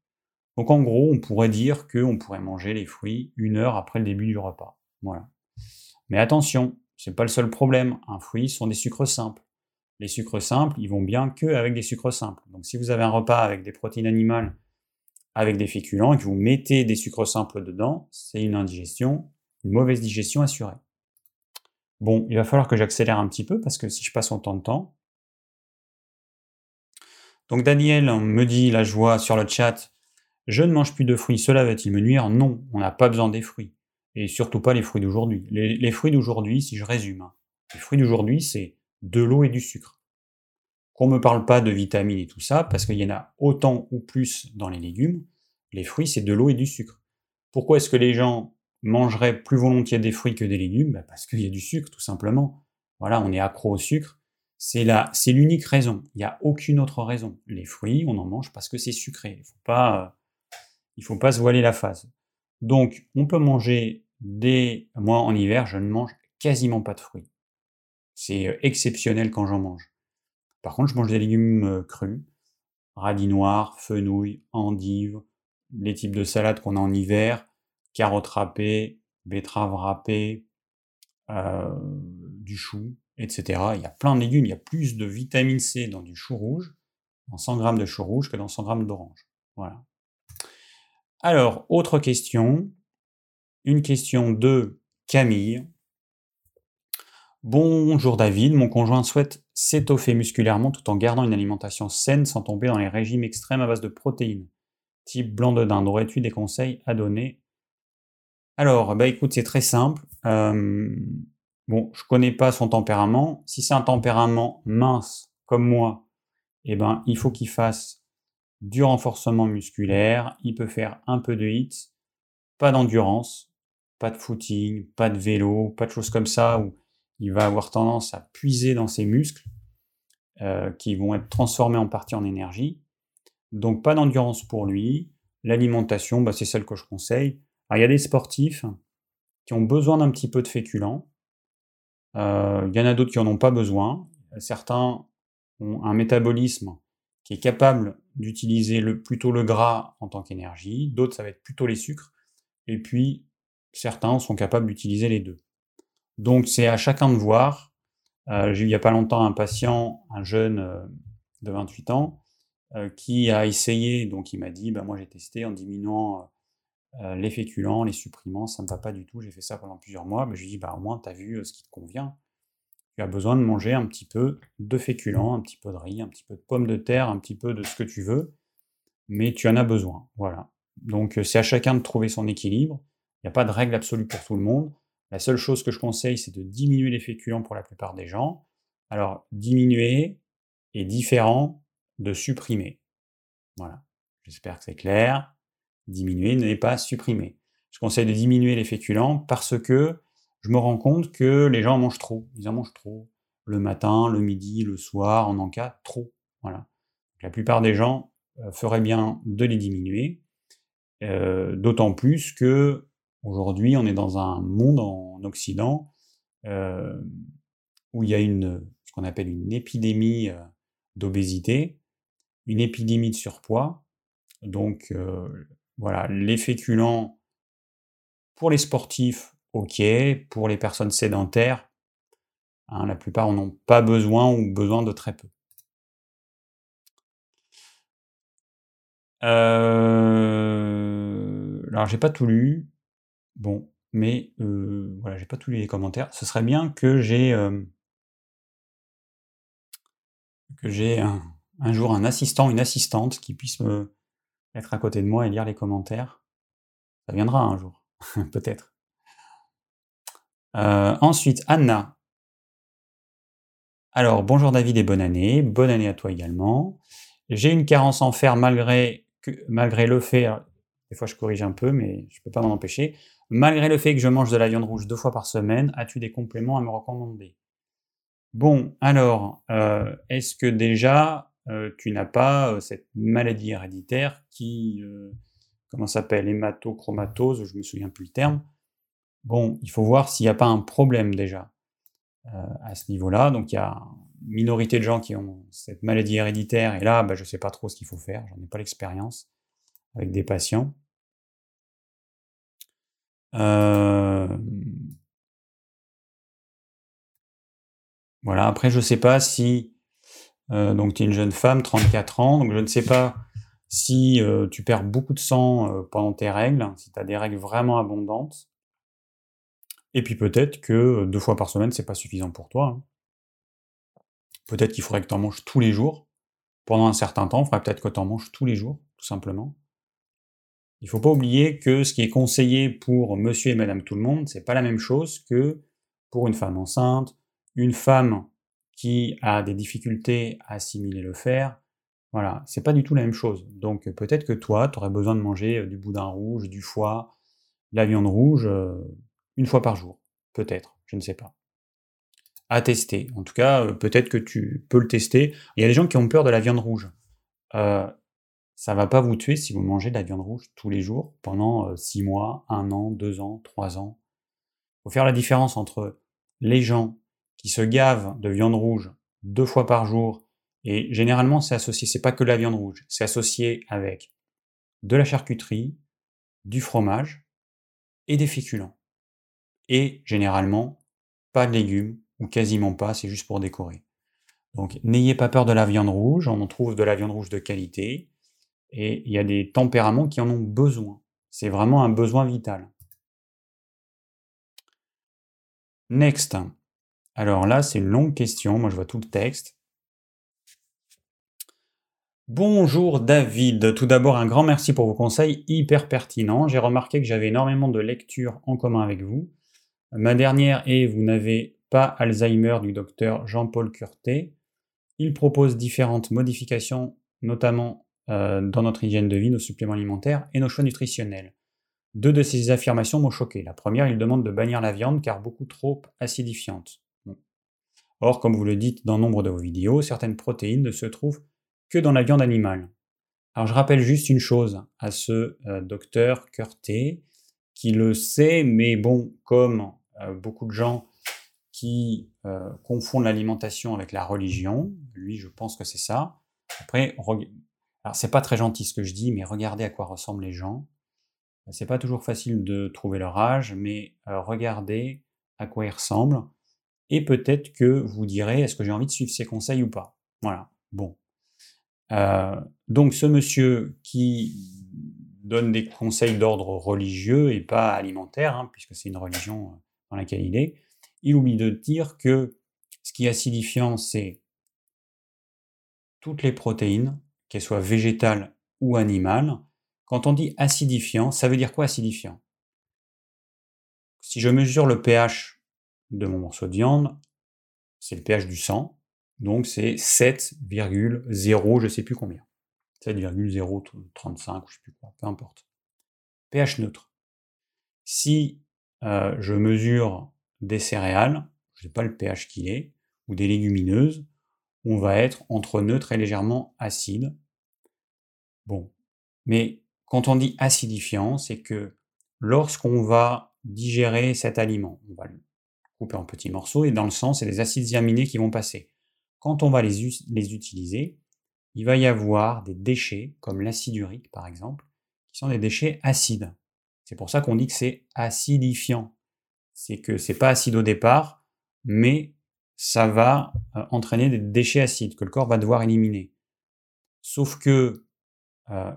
Donc en gros, on pourrait dire qu'on pourrait manger les fruits une heure après le début du repas. Voilà. Mais attention, ce n'est pas le seul problème. Un fruit sont des sucres simples. Les sucres simples, ils vont bien que avec des sucres simples. Donc si vous avez un repas avec des protéines animales avec des féculents et que vous mettez des sucres simples dedans, c'est une indigestion, une mauvaise digestion assurée. Bon, il va falloir que j'accélère un petit peu parce que si je passe autant de temps. Donc Daniel me dit, la joie sur le chat, je ne mange plus de fruits, cela va-t-il me nuire? Non, on n'a pas besoin des fruits. Et surtout pas les fruits d'aujourd'hui. Les, fruits d'aujourd'hui, si je résume, hein, les fruits d'aujourd'hui, c'est de l'eau et du sucre qu'on ne me parle pas de vitamines et tout ça, parce qu'il y en a autant ou plus dans les légumes. Les fruits, c'est de l'eau et du sucre. Pourquoi est-ce que les gens mangeraient plus volontiers des fruits que des légumes? Bah, Parce qu'il y a du sucre, tout simplement. Voilà, on est accro au sucre. C'est la, c'est l'unique raison. Il n'y a aucune autre raison. Les fruits, on en mange parce que c'est sucré. Il faut pas, il faut pas se voiler la face. Donc, on peut manger des... Moi, en hiver, je ne mange quasiment pas de fruits. C'est euh, exceptionnel quand j'en mange. Par contre, je mange des légumes euh, crus, radis noirs, fenouil, endives, les types de salades qu'on a en hiver, carottes râpées, betteraves râpées, euh, du chou, etc. Il y a plein de légumes, il y a plus de vitamine C dans du chou rouge, dans 100 g de chou rouge que dans 100 g d'orange. Voilà. Alors, autre question. Une question de Camille. Bonjour David, mon conjoint souhaite s'étoffer musculairement tout en gardant une alimentation saine sans tomber dans les régimes extrêmes à base de protéines, type blanc de dinde. Aurais-tu des conseils à donner? Alors, bah écoute, c'est très simple. Euh, bon, je connais pas son tempérament. Si c'est un tempérament mince comme moi, eh ben, il faut qu'il fasse du renforcement musculaire. Il peut faire un peu de hit, pas d'endurance, pas de footing, pas de vélo, pas de choses comme ça il va avoir tendance à puiser dans ses muscles euh, qui vont être transformés en partie en énergie. Donc pas d'endurance pour lui. L'alimentation, bah, c'est celle que je conseille. Alors il y a des sportifs qui ont besoin d'un petit peu de féculents. Euh, il y en a d'autres qui n'en ont pas besoin. Certains ont un métabolisme qui est capable d'utiliser le, plutôt le gras en tant qu'énergie. D'autres, ça va être plutôt les sucres. Et puis, certains sont capables d'utiliser les deux. Donc c'est à chacun de voir. Euh, j'ai eu il n'y a pas longtemps un patient, un jeune euh, de 28 ans, euh, qui a essayé, donc il m'a dit, bah, moi j'ai testé en diminuant les féculents, les supprimants, ça ne me va pas du tout, j'ai fait ça pendant plusieurs mois, mais je lui dit, bah, au moins tu as vu ce qui te convient. Tu as besoin de manger un petit peu de féculents, un petit peu de riz, un petit peu de pommes de terre, un petit peu de ce que tu veux, mais tu en as besoin. Voilà. Donc c'est à chacun de trouver son équilibre. Il n'y a pas de règle absolue pour tout le monde. La seule chose que je conseille, c'est de diminuer les féculents pour la plupart des gens. Alors, diminuer est différent de supprimer. Voilà. J'espère que c'est clair. Diminuer n'est pas supprimer. Je conseille de diminuer les féculents parce que je me rends compte que les gens en mangent trop. Ils en mangent trop. Le matin, le midi, le soir, en encas, trop. Voilà. La plupart des gens euh, feraient bien de les diminuer. Euh, d'autant plus que Aujourd'hui, on est dans un monde en Occident euh, où il y a une, ce qu'on appelle une épidémie euh, d'obésité, une épidémie de surpoids. Donc euh, voilà, les féculents pour les sportifs, ok, pour les personnes sédentaires, hein, la plupart en ont pas besoin ou besoin de très peu. Euh, alors j'ai pas tout lu. Bon, mais euh, voilà, j'ai pas tous les commentaires. Ce serait bien que j'ai que j'ai un, jour un assistant, une assistante qui puisse me être à côté de moi et lire les commentaires. Ça viendra un jour, peut-être. Euh, ensuite, Anna. Alors, bonjour David et bonne année. Bonne année à toi également. J'ai une carence en fer malgré, malgré le fait, des fois je corrige un peu, mais je ne peux pas m'en empêcher, Malgré le fait que je mange de la viande rouge deux fois par semaine, as-tu des compléments à me recommander? Bon, alors, euh, est-ce que déjà euh, tu n'as pas euh, cette maladie héréditaire qui, comment s'appelle, hématochromatose, je me souviens plus le terme? Bon, il faut voir s'il n'y a pas un problème déjà à ce niveau-là. Donc il y a une minorité de gens qui ont cette maladie héréditaire, et là, bah, je ne sais pas trop ce qu'il faut faire, j'en ai pas l'expérience avec des patients. Voilà, après je sais pas si donc tu es une jeune femme, 34 ans, donc je ne sais pas si tu perds beaucoup de sang pendant tes règles, si tu as des règles vraiment abondantes. Et puis peut-être que deux fois par semaine, c'est pas suffisant pour toi. Hein. Peut-être qu'il faudrait que tu en manges tous les jours. Pendant un certain temps, il faudrait peut-être que tu en manges tous les jours, tout simplement. Il ne faut pas oublier que ce qui est conseillé pour monsieur et madame tout le monde, c'est pas la même chose que pour une femme enceinte, une femme qui a des difficultés à assimiler le fer. Voilà, c'est pas du tout la même chose. Donc peut-être que toi, tu aurais besoin de manger euh, du boudin rouge, du foie, de la viande rouge euh, une fois par jour. Peut-être, je ne sais pas. À tester. En tout cas, euh, peut-être que tu peux le tester. Il y a des gens qui ont peur de la viande rouge. Ça va pas vous tuer si vous mangez de la viande rouge tous les jours pendant 6 mois, 1 an, 2 ans, 3 ans. faut faire la différence entre les gens qui se gavent de viande rouge deux fois par jour, et généralement c'est associé, c'est pas que la viande rouge, c'est associé avec de la charcuterie, du fromage et des féculents. Et généralement, pas de légumes, ou quasiment pas, c'est juste pour décorer. Donc n'ayez pas peur de la viande rouge, on en trouve de la viande rouge de qualité, et il y a des tempéraments qui en ont besoin. C'est vraiment un besoin vital. Next. Alors là, c'est une longue question, moi je vois tout le texte. Bonjour David, tout d'abord un grand merci pour vos conseils hyper pertinents. J'ai remarqué que j'avais énormément de lectures en commun avec vous. Ma dernière est Vous n'avez pas Alzheimer du docteur Jean-Paul Curté. Il propose différentes modifications, notamment euh, dans notre hygiène de vie, nos suppléments alimentaires et nos choix nutritionnels. Deux de ces affirmations m'ont choqué. La première, il demande de bannir la viande car beaucoup trop acidifiante. Or, comme vous le dites dans nombre de vos vidéos, certaines protéines ne se trouvent que dans la viande animale. Alors je rappelle juste une chose à ce euh, docteur Curté, qui le sait, mais bon, comme euh, beaucoup de gens qui confondent l'alimentation avec la religion, lui je pense que c'est ça. Après, alors c'est pas très gentil ce que je dis, mais regardez à quoi ressemblent les gens. C'est pas toujours facile de trouver leur âge, mais regardez à quoi ils ressemblent, et peut-être que vous direz est-ce que j'ai envie de suivre ses conseils ou pas? Voilà. Bon, euh, donc ce monsieur qui donne des conseils d'ordre religieux et pas alimentaire, hein, puisque c'est une religion euh, dans laquelle il est, il oublie de dire que ce qui est acidifiant, c'est toutes les protéines, qu'elles soient végétales ou animales. Quand on dit acidifiant, ça veut dire quoi acidifiant? Si je mesure le pH de mon morceau de viande, c'est le pH du sang, donc c'est 7,0 je sais plus combien. 7,035 je sais plus quoi, peu importe. pH neutre. Si euh, je mesure des céréales, je sais pas le pH qu'il est, ou des légumineuses, on va être entre neutre et légèrement acide. Bon. Mais quand on dit acidifiant, c'est que lorsqu'on va digérer cet aliment, on va le couper en petits morceaux et dans le sang, c'est les acides aminés qui vont passer quand on va les, les utiliser, il va y avoir des déchets, comme l'acide urique par exemple, qui sont des déchets acides. C'est pour ça qu'on dit que c'est acidifiant. C'est que c'est pas acide au départ, mais ça va euh, entraîner des déchets acides que le corps va devoir éliminer. Sauf que euh,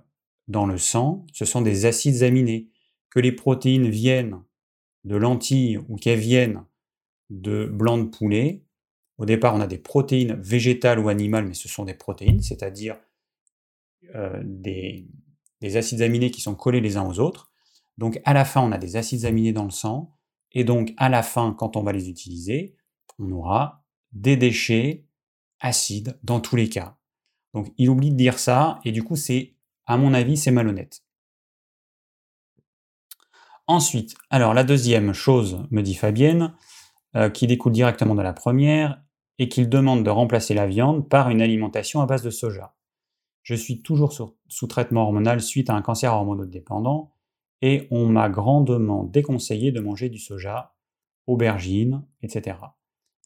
dans le sang, ce sont des acides aminés. Que les protéines viennent de lentilles ou qu'elles viennent de blanc de poulet, au départ, on a des protéines végétales ou animales, mais ce sont des protéines, c'est-à-dire euh, des, acides aminés qui sont collés les uns aux autres. Donc à la fin, on a des acides aminés dans le sang, et donc à la fin, quand on va les utiliser, on aura des déchets acides dans tous les cas. Donc il oublie de dire ça, et du coup, c'est, à mon avis, c'est malhonnête. Ensuite, alors la deuxième chose, me dit Fabienne, euh, qui découle directement de la première, et qu'il demande de remplacer la viande par une alimentation à base de soja. Je suis toujours sous traitement hormonal suite à un cancer hormonodépendant, et on m'a grandement déconseillé de manger du soja, aubergines, etc.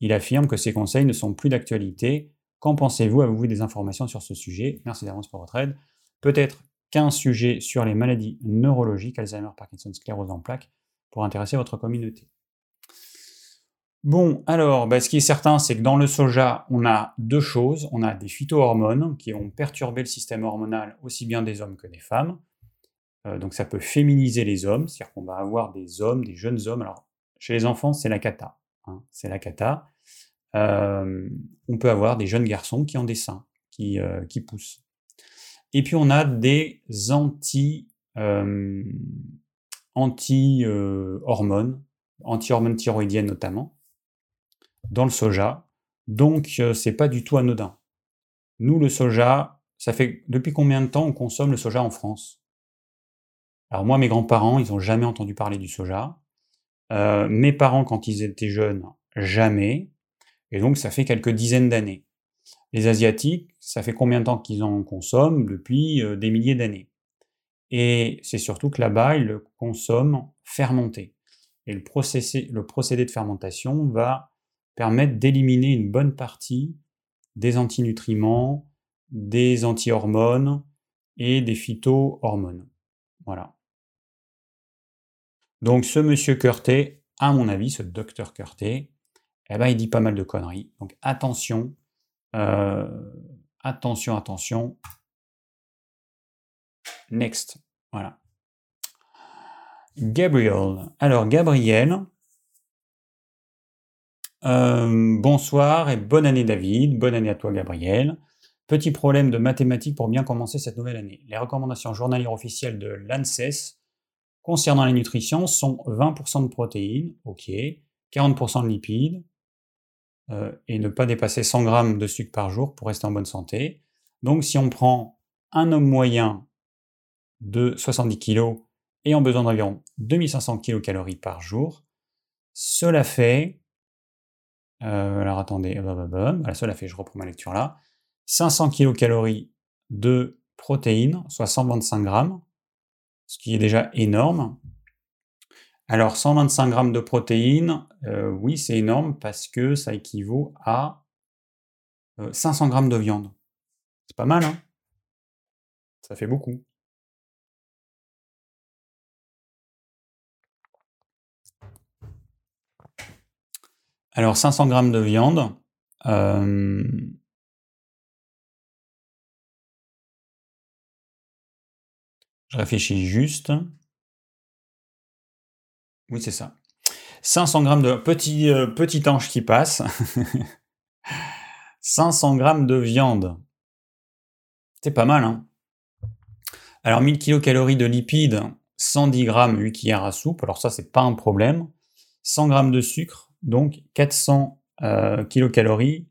Il affirme que ces conseils ne sont plus d'actualité. Qu'en pensez-vous? Avez-vous des informations sur ce sujet? Merci d'avance pour votre aide. Peut-être qu'un sujet sur les maladies neurologiques, Alzheimer, Parkinson, sclérose en plaques, pour intéresser votre communauté. Bon, alors, bah, ce qui est certain, c'est que dans le soja, on a deux choses. On a des phytohormones qui vont perturber le système hormonal aussi bien des hommes que des femmes. Euh, donc ça peut féminiser les hommes, c'est-à-dire qu'on va avoir des hommes, des jeunes hommes. Alors, chez les enfants, c'est la cata. Hein, c'est la cata. Euh, on peut avoir des jeunes garçons qui ont des seins, qui, euh, poussent. Et puis on a des anti, anti hormones, anti-hormones thyroïdiennes notamment, dans le soja. Donc, euh, c'est pas du tout anodin. Nous, le soja, ça fait depuis combien de temps on consomme le soja en France? Alors moi, mes grands-parents, ils n'ont jamais entendu parler du soja. Euh, mes parents, quand ils étaient jeunes, jamais. Et donc, ça fait quelques dizaines d'années. Les Asiatiques, ça fait combien de temps qu'ils en consomment? Depuis euh, des milliers d'années. Et c'est surtout que là-bas, ils le consomment fermenté. et le, le procédé de fermentation va permettre d'éliminer une bonne partie des antinutriments, des anti-hormones et des phytohormones. Voilà. Donc ce monsieur Curté, à mon avis, ce docteur Curté, eh ben, il dit pas mal de conneries. Donc attention, euh, attention, attention. Next. Voilà. Gabriel. Alors Gabriel, euh, bonsoir et bonne année David, bonne année à toi Gabriel. Petit problème de mathématiques pour bien commencer cette nouvelle année. Les recommandations journalières officielles de l'ANSES concernant la nutrition sont 20% de protéines, ok, 40% de lipides, euh, et ne pas dépasser 100 grammes de sucre par jour pour rester en bonne santé. Donc si on prend un homme moyen de 70 kg ayant besoin d'environ 2500 kcal par jour, cela fait, je reprends ma lecture là, 500 kcal de protéines, soit 125 grammes, ce qui est déjà énorme. Alors 125 grammes de protéines, euh, oui c'est énorme parce que ça équivaut à 500 euh, grammes de viande. C'est pas mal, hein Ça fait beaucoup. Alors 500 grammes de viande, euh, réfléchis juste. Oui, c'est ça. 500 grammes de petit, euh, petit ange qui passe. 500 grammes de viande. C'est pas mal, hein Alors 1000 kcal de lipides, 110 grammes 8 cuillères à soupe. Alors ça, c'est pas un problème. 100 grammes de sucre, donc 400 euh, kilocalories.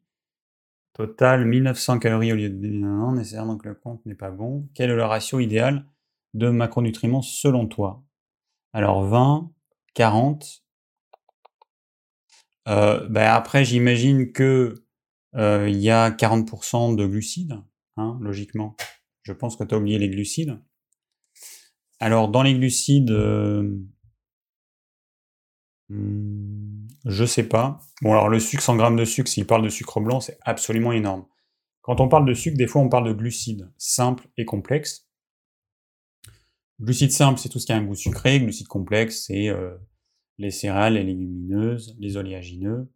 Total 1900 calories au lieu de... Non, nécessairement que le compte n'est pas bon. Quel est le ratio idéal? De macronutriments selon toi Alors 20, 40. Euh, ben après, j'imagine que euh, il y a 40% de glucides, hein, logiquement. Je pense que tu as oublié les glucides. Alors, dans les glucides, euh, hmm, je sais pas. Bon, alors le sucre, 100 grammes de sucre, s'il parle de sucre blanc, c'est absolument énorme. Quand on parle de sucre, des fois, on parle de glucides simples et complexes. Glucides simples, c'est tout ce qui a un goût sucré. Glucides complexes, c'est euh, les céréales, les légumineuses, les oléagineux,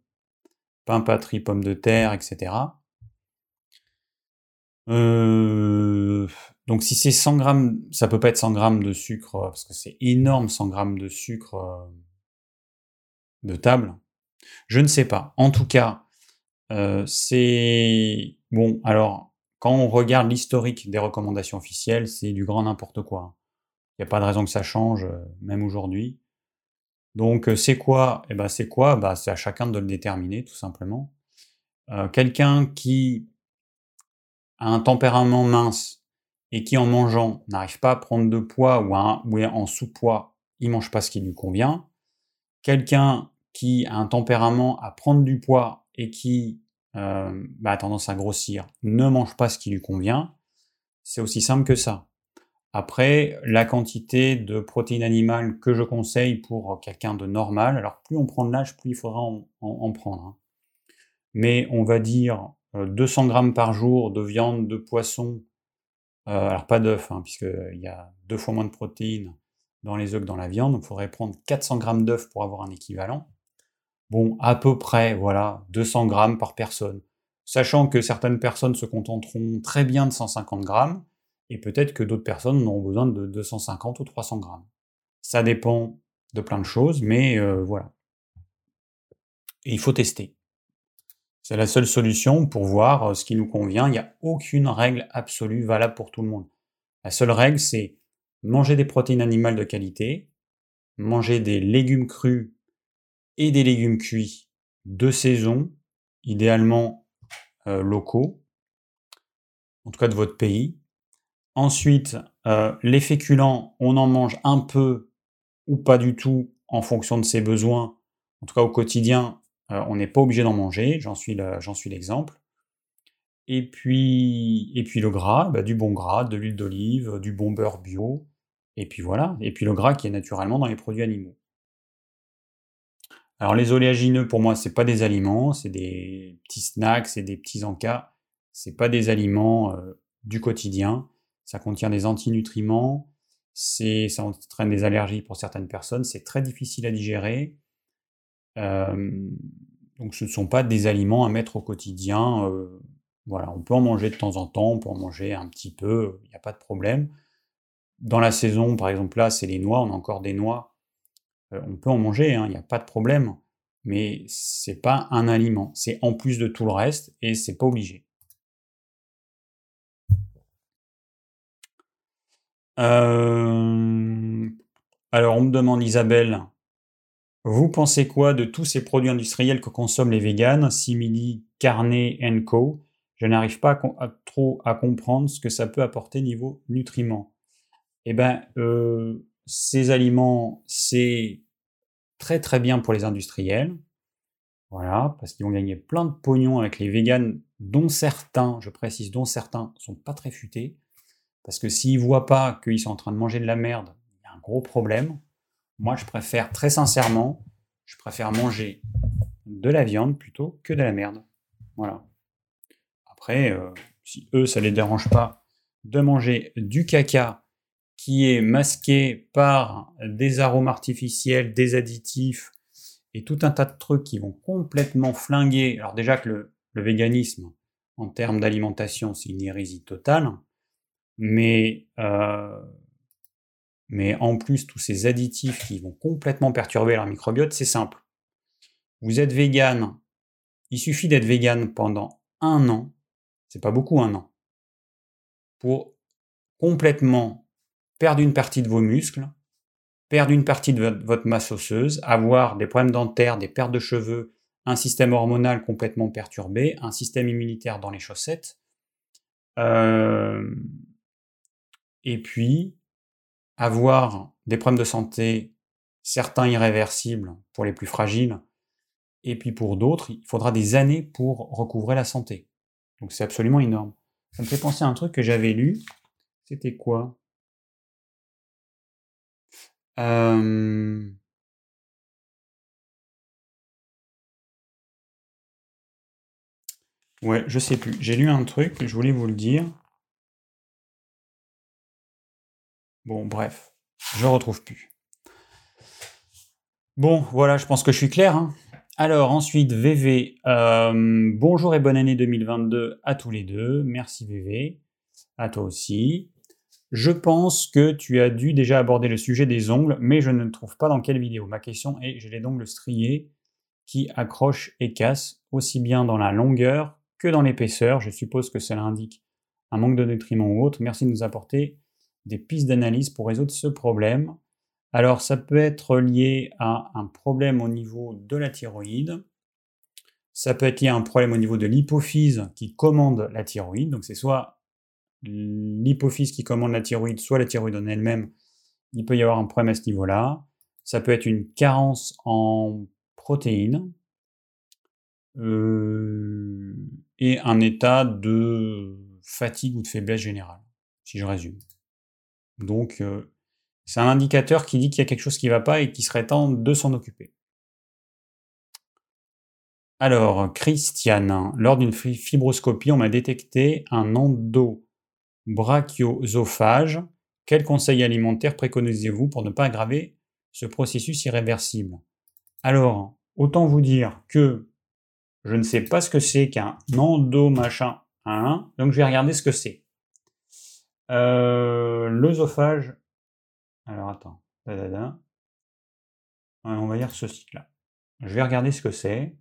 pain, patrie, pommes de terre, etc. Euh, donc si c'est 100 grammes, ça peut pas être 100 grammes de sucre, euh, parce que c'est énorme 100 grammes de sucre de table. Je ne sais pas. En tout cas, c'est... Bon, alors, quand on regarde l'historique des recommandations officielles, c'est du grand n'importe quoi. Il n'y a pas de raison que ça change, euh, même aujourd'hui. Donc euh, c'est quoi? Eh ben c'est quoi? Bah, C'est à chacun de le déterminer, tout simplement. Euh, quelqu'un qui a un tempérament mince et qui en mangeant n'arrive pas à prendre de poids ou, est en sous-poids, il mange pas ce qui lui convient. Quelqu'un qui a un tempérament à prendre du poids et qui bah, a tendance à grossir ne mange pas ce qui lui convient. C'est aussi simple que ça. Après, la quantité de protéines animales que je conseille pour quelqu'un de normal, alors plus on prend de l'âge, plus il faudra en, prendre. Hein. Mais on va dire 200 euh, grammes par jour de viande, de poisson, euh, alors pas d'œufs, hein, puisqu'il y a deux fois moins de protéines dans les œufs que dans la viande, donc il faudrait prendre 400 grammes d'œufs pour avoir un équivalent. Bon, à peu près, voilà, 200 grammes par personne. Sachant que certaines personnes se contenteront très bien de 150 grammes, et peut-être que d'autres personnes auront besoin de 250 ou 300 grammes. Ça dépend de plein de choses, mais euh, voilà. Et il faut tester. C'est la seule solution pour voir euh, ce qui nous convient. Il n'y a aucune règle absolue valable pour tout le monde. La seule règle, c'est manger des protéines animales de qualité, manger des légumes crus et des légumes cuits de saison, idéalement euh, locaux, en tout cas de votre pays, Ensuite, euh, les féculents, on en mange un peu ou pas du tout en fonction de ses besoins. En tout cas, au quotidien, euh, on n'est pas obligé d'en manger. J'en suis l'exemple. Et puis, et puis le gras, bah, du bon gras, de l'huile d'olive, du bon beurre bio. Et puis voilà. Et puis le gras qui est naturellement dans les produits animaux. Alors les oléagineux, pour moi, c'est pas des aliments, c'est des petits snacks, c'est des petits encas. C'est pas des aliments euh, du quotidien. Ça contient des antinutriments. C'est, ça entraîne des allergies pour certaines personnes. C'est très difficile à digérer. Euh, donc ce ne sont pas des aliments à mettre au quotidien. Euh, voilà, on peut en manger de temps en temps, on peut en manger un petit peu, il n'y a pas de problème. Dans la saison, par exemple là, c'est les noix, on a encore des noix. Euh, on peut en manger, hein, il n'y a pas de problème. Mais c'est pas un aliment, c'est en plus de tout le reste et c'est pas obligé. Alors on me demande Isabelle, vous pensez quoi de tous ces produits industriels que consomment les véganes, simili, carnet co Je n'arrive pas trop à comprendre ce que ça peut apporter niveau nutriments. Eh bien, euh, ces aliments, c'est très très bien pour les industriels. Voilà, parce qu'ils vont gagner plein de pognon avec les véganes, dont certains, je précise, dont certains sont pas très futés. Parce que s'ils voient pas qu'ils sont en train de manger de la merde, il y a un gros problème. Moi, je préfère, très sincèrement, je préfère manger de la viande plutôt que de la merde. Voilà. Après, euh, si eux, ça les dérange pas de manger du caca qui est masqué par des arômes artificiels, des additifs et tout un tas de trucs qui vont complètement flinguer. Alors déjà que le, véganisme, en termes d'alimentation, c'est une hérésie totale, mais euh, mais en plus tous ces additifs qui vont complètement perturber leur microbiote, c'est simple. Vous êtes vegan, il suffit d'être vegan pendant un an, c'est pas beaucoup un an, pour complètement perdre une partie de vos muscles, perdre une partie de votre masse osseuse, avoir des problèmes dentaires, des pertes de cheveux, un système hormonal complètement perturbé, un système immunitaire dans les chaussettes, euh, et puis avoir des problèmes de santé, certains irréversibles pour les plus fragiles, et puis pour d'autres, il faudra des années pour recouvrer la santé. Donc c'est absolument énorme. Ça me fait penser à un truc que j'avais lu. C'était quoi? Ouais, je sais plus. J'ai lu un truc, je voulais vous le dire. Bon, bref, je retrouve plus. Bon, voilà, je pense que je suis clair. Hein. Alors ensuite, VV, euh, bonjour et bonne année 2022 à tous les deux. Merci VV, à toi aussi. Je pense que tu as dû déjà aborder le sujet des ongles, mais je ne trouve pas dans quelle vidéo. Ma question est, j'ai les ongles striés qui accrochent et cassent, aussi bien dans la longueur que dans l'épaisseur. Je suppose que cela indique un manque de nutriments ou autre. Merci de nous apporter des pistes d'analyse pour résoudre ce problème. Alors ça peut être lié à un problème au niveau de la thyroïde, ça peut être lié à un problème au niveau de l'hypophyse qui commande la thyroïde, donc c'est soit l'hypophyse qui commande la thyroïde, soit la thyroïde en elle-même, il peut y avoir un problème à ce niveau-là. Ça peut être une carence en protéines euh, et un état de fatigue ou de faiblesse générale, si je résume. Donc, euh, c'est un indicateur qui dit qu'il y a quelque chose qui ne va pas et qu'il serait temps de s'en occuper. Alors, Christiane, lors d'une fibroscopie, on m'a détecté un endobrachiosophage. Quel conseil alimentaire préconisez-vous pour ne pas aggraver ce processus irréversible? Alors, autant vous dire que je ne sais pas ce que c'est qu'un endo machin, donc je vais regarder ce que c'est. Euh, l'œsophage. Alors attends. On va dire ceci là. Je vais regarder ce que c'est.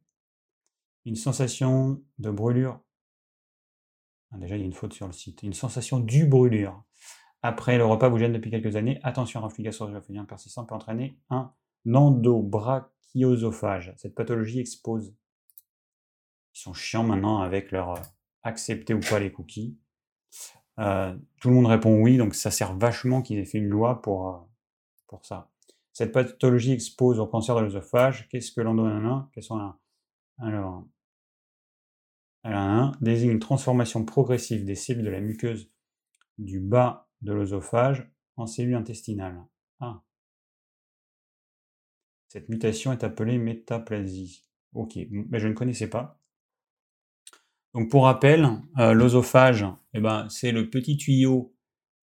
Une sensation de brûlure. Ah, déjà, il y a une faute sur le site. Une sensation du brûlure. Après, le repas vous gêne depuis quelques années. Attention, infligation de persistant peut entraîner un endobrachiosophage. Cette pathologie expose. Ils sont chiants maintenant avec leur euh, accepter ou pas les cookies. Euh, tout le monde répond oui, donc ça sert vachement qu'ils aient fait une loi pour, euh, pour ça. Cette pathologie expose au cancer de l'œsophage. Qu'est-ce que l'endonana Quels sont Alors, alors désigne une transformation progressive des cellules de la muqueuse du bas de l'œsophage en cellules intestinales. Ah. Cette mutation est appelée métaplasie. Ok, mais je ne connaissais pas. Donc pour rappel, euh, l'osophage, eh ben, c'est le petit tuyau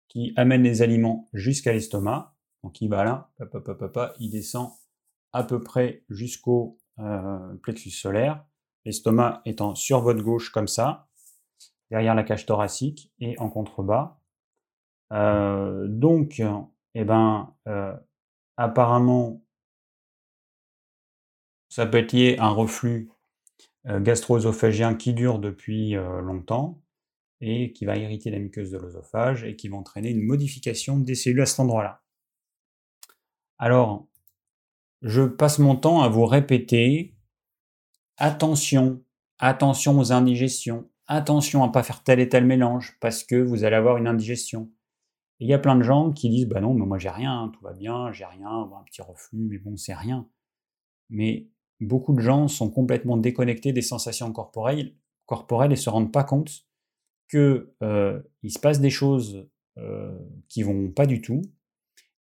qui amène les aliments jusqu'à l'estomac. Donc il va là, il descend à peu près jusqu'au euh, plexus solaire. L'estomac étant sur votre gauche comme ça, derrière la cage thoracique et en contrebas. Euh, donc, eh ben, apparemment, ça peut être lié à un reflux euh, gastro-œsophagien qui dure depuis euh, longtemps et qui va irriter la muqueuse de l'œsophage et qui va entraîner une modification des cellules à cet endroit-là. Alors, je passe mon temps à vous répéter attention, attention aux indigestions, attention à ne pas faire tel et tel mélange parce que vous allez avoir une indigestion. il y a plein de gens qui disent bah non, mais moi j'ai rien, tout va bien, j'ai rien, un petit reflux, mais bon, c'est rien. Mais beaucoup de gens sont complètement déconnectés des sensations corporelles, corporelles et se rendent pas compte que euh, il se passe des choses euh, qui vont pas du tout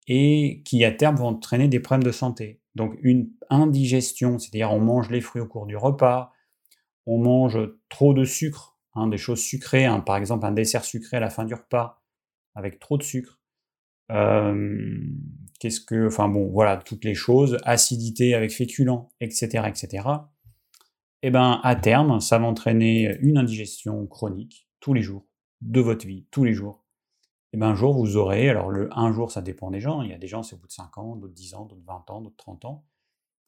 et qui à terme vont entraîner des problèmes de santé. Donc une indigestion, c'est-à-dire on mange les fruits au cours du repas, on mange trop de sucre, hein, des choses sucrées, hein, par exemple un dessert sucré à la fin du repas avec trop de sucre. Euh, Qu'est-ce que, enfin bon, voilà, toutes les choses, acidité avec féculents, etc., etc. Et ben, à terme, ça va entraîner une indigestion chronique tous les jours de votre vie, tous les jours. Et ben, un jour, vous aurez, alors le un jour, ça dépend des gens. Il y a des gens, c'est au bout de 5 ans, d'autres 10 ans, d'autres 20 ans, d'autres 30 ans.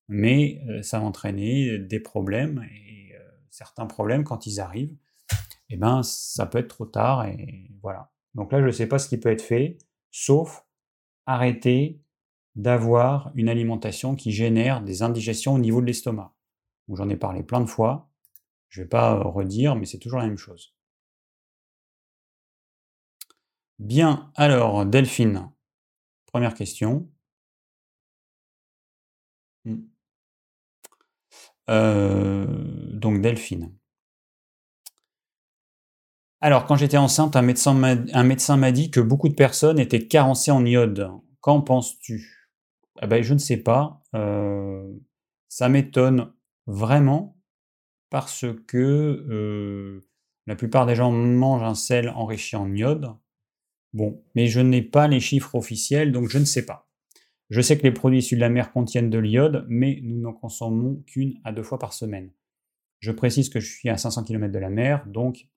Mais euh, ça va entraîner des problèmes et euh, certains problèmes quand ils arrivent, et ben, ça peut être trop tard et voilà. Donc là, je ne sais pas ce qui peut être fait, sauf arrêter d'avoir une alimentation qui génère des indigestions au niveau de l'estomac. J'en ai parlé plein de fois, je ne vais pas redire, mais c'est toujours la même chose. Bien, alors Delphine, première question. Hmm. Euh, donc Delphine. Alors, quand j'étais enceinte, un médecin m'a dit que beaucoup de personnes étaient carencées en iode. Qu'en penses-tu? Ah ben, je ne sais pas. ça m'étonne vraiment parce que la plupart des gens mangent un sel enrichi en iode. Bon, mais je n'ai pas les chiffres officiels, donc je ne sais pas. Je sais que les produits issus de la mer contiennent de l'iode, mais nous n'en consommons qu'une à deux fois par semaine. Je précise que je suis à 500 km de la mer, donc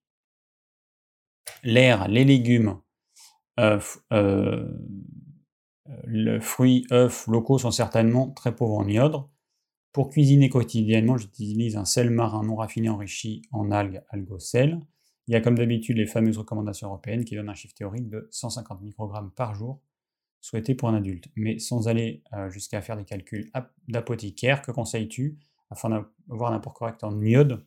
l'air, les légumes, euh, les fruits, œufs locaux sont certainement très pauvres en iode. Pour cuisiner quotidiennement, j'utilise un sel marin non raffiné enrichi en algues algocel. Il y a comme d'habitude les fameuses recommandations européennes qui donnent un chiffre théorique de 150 microgrammes par jour souhaité pour un adulte. Mais sans aller euh, jusqu'à faire des calculs d'apothicaire, que conseilles-tu afin d'avoir un apport correct en iode?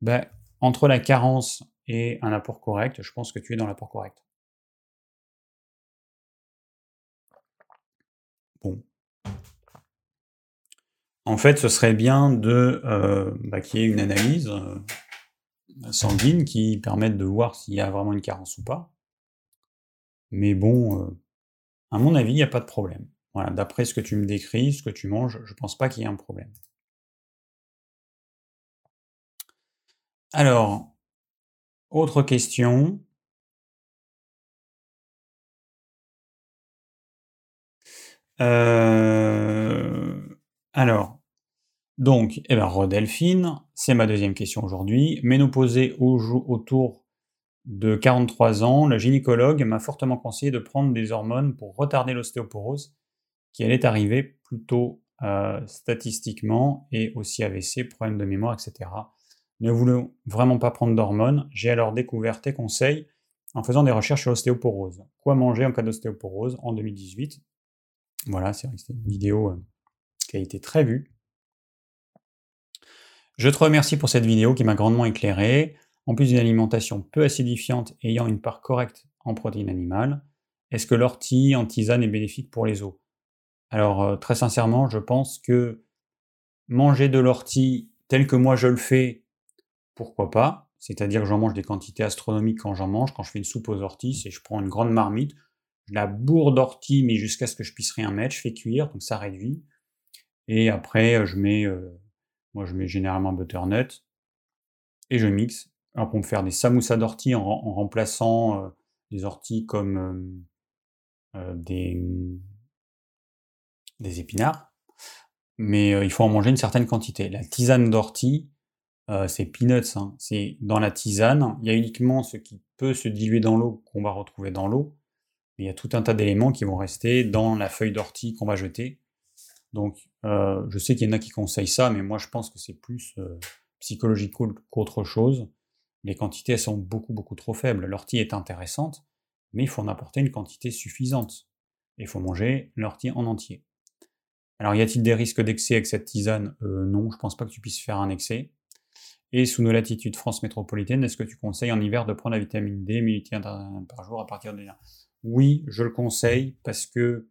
Ben, Entre la carence et un apport correct, je pense que tu es dans l'apport correct. En fait, ce serait bien de euh, bah, qu'il y ait une analyse euh, sanguine qui permette de voir s'il y a vraiment une carence ou pas. Mais bon, euh, à mon avis, il n'y a pas de problème. D'après ce que tu me décris, ce que tu manges, je ne pense pas qu'il y ait un problème. Alors, autre question. Alors, donc, eh ben, Rodelphine, c'est ma deuxième question aujourd'hui. Ménopausée au, autour de 43 ans, le gynécologue m'a fortement conseillé de prendre des hormones pour retarder l'ostéoporose, qui allait arriver plutôt euh, statistiquement, et aussi AVC, problème de mémoire, etc. Ne voulant vraiment pas prendre d'hormones, j'ai alors découvert tes conseils en faisant des recherches sur l'ostéoporose. Quoi manger en cas d'ostéoporose en 2018 Voilà, c'est une vidéo euh, qui a été très vue. Je te remercie pour cette vidéo qui m'a grandement éclairé. En plus d'une alimentation peu acidifiante ayant une part correcte en protéines animales, est-ce que l'ortie en tisane est bénéfique pour les os? Alors euh, très sincèrement, je pense que manger de l'ortie tel que moi je le fais, pourquoi pas? C'est-à-dire que j'en mange des quantités astronomiques quand j'en mange, quand je fais une soupe aux orties, c'est je prends une grande marmite, la bourre d'ortie mais jusqu'à ce que je puisse rien mettre, je fais cuire, donc ça réduit. Et après, je mets, moi je mets généralement butternut et je mixe. Alors pour me faire des samoussas d'ortie en, remplaçant des orties comme des, des épinards. Mais il faut en manger une certaine quantité. La tisane d'ortie, c'est peanuts. Hein. C'est dans la tisane, il y a uniquement ce qui peut se diluer dans l'eau qu'on va retrouver dans l'eau. Il y a tout un tas d'éléments qui vont rester dans la feuille d'ortie qu'on va jeter. Donc, je sais qu'il y en a qui conseillent ça, mais moi je pense que c'est plus psychologique qu'autre chose. Les quantités sont beaucoup beaucoup trop faibles. L'ortie est intéressante, mais il faut en apporter une quantité suffisante. il faut manger l'ortie en entier. Alors, y a-t-il des risques d'excès avec cette tisane? Non, je pense pas que tu puisses faire un excès. Et sous nos latitudes France métropolitaine, est-ce que tu conseilles en hiver de prendre la vitamine D, 1000 par jour à partir de Oui, je le conseille parce que,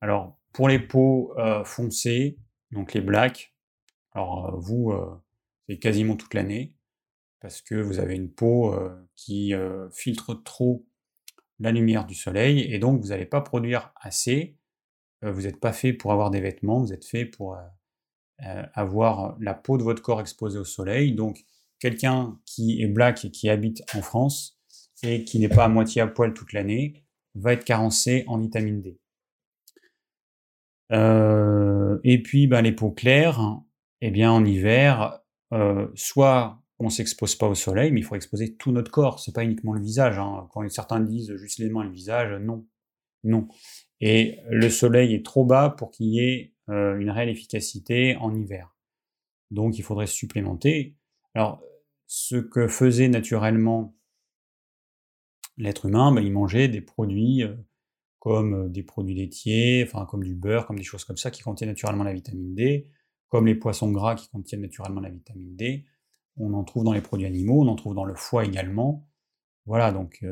alors, pour les peaux euh, foncées, donc les blacks, alors euh, vous, euh, c'est quasiment toute l'année, parce que vous avez une peau qui filtre trop la lumière du soleil, et donc vous n'allez pas produire assez, vous n'êtes pas fait pour avoir des vêtements, vous êtes fait pour avoir la peau de votre corps exposée au soleil. Donc, quelqu'un qui est black et qui habite en France et qui n'est pas à moitié à poil toute l'année va être carencé en vitamine D. Euh, et puis, ben, les peaux claires, eh bien, en hiver, euh, soit on s'expose pas au soleil, mais il faut exposer tout notre corps. C'est pas uniquement le visage. Hein. Quand certains disent juste les mains le visage, non, non. Et le soleil est trop bas pour qu'il y ait euh, une réelle efficacité en hiver. Donc il faudrait supplémenter. Alors, ce que faisait naturellement l'être humain, ben, il mangeait des produits euh, comme euh, des produits laitiers, comme du beurre, comme des choses comme ça qui contiennent naturellement la vitamine D, comme les poissons gras qui contiennent naturellement la vitamine D. On en trouve dans les produits animaux, on en trouve dans le foie également. Voilà, donc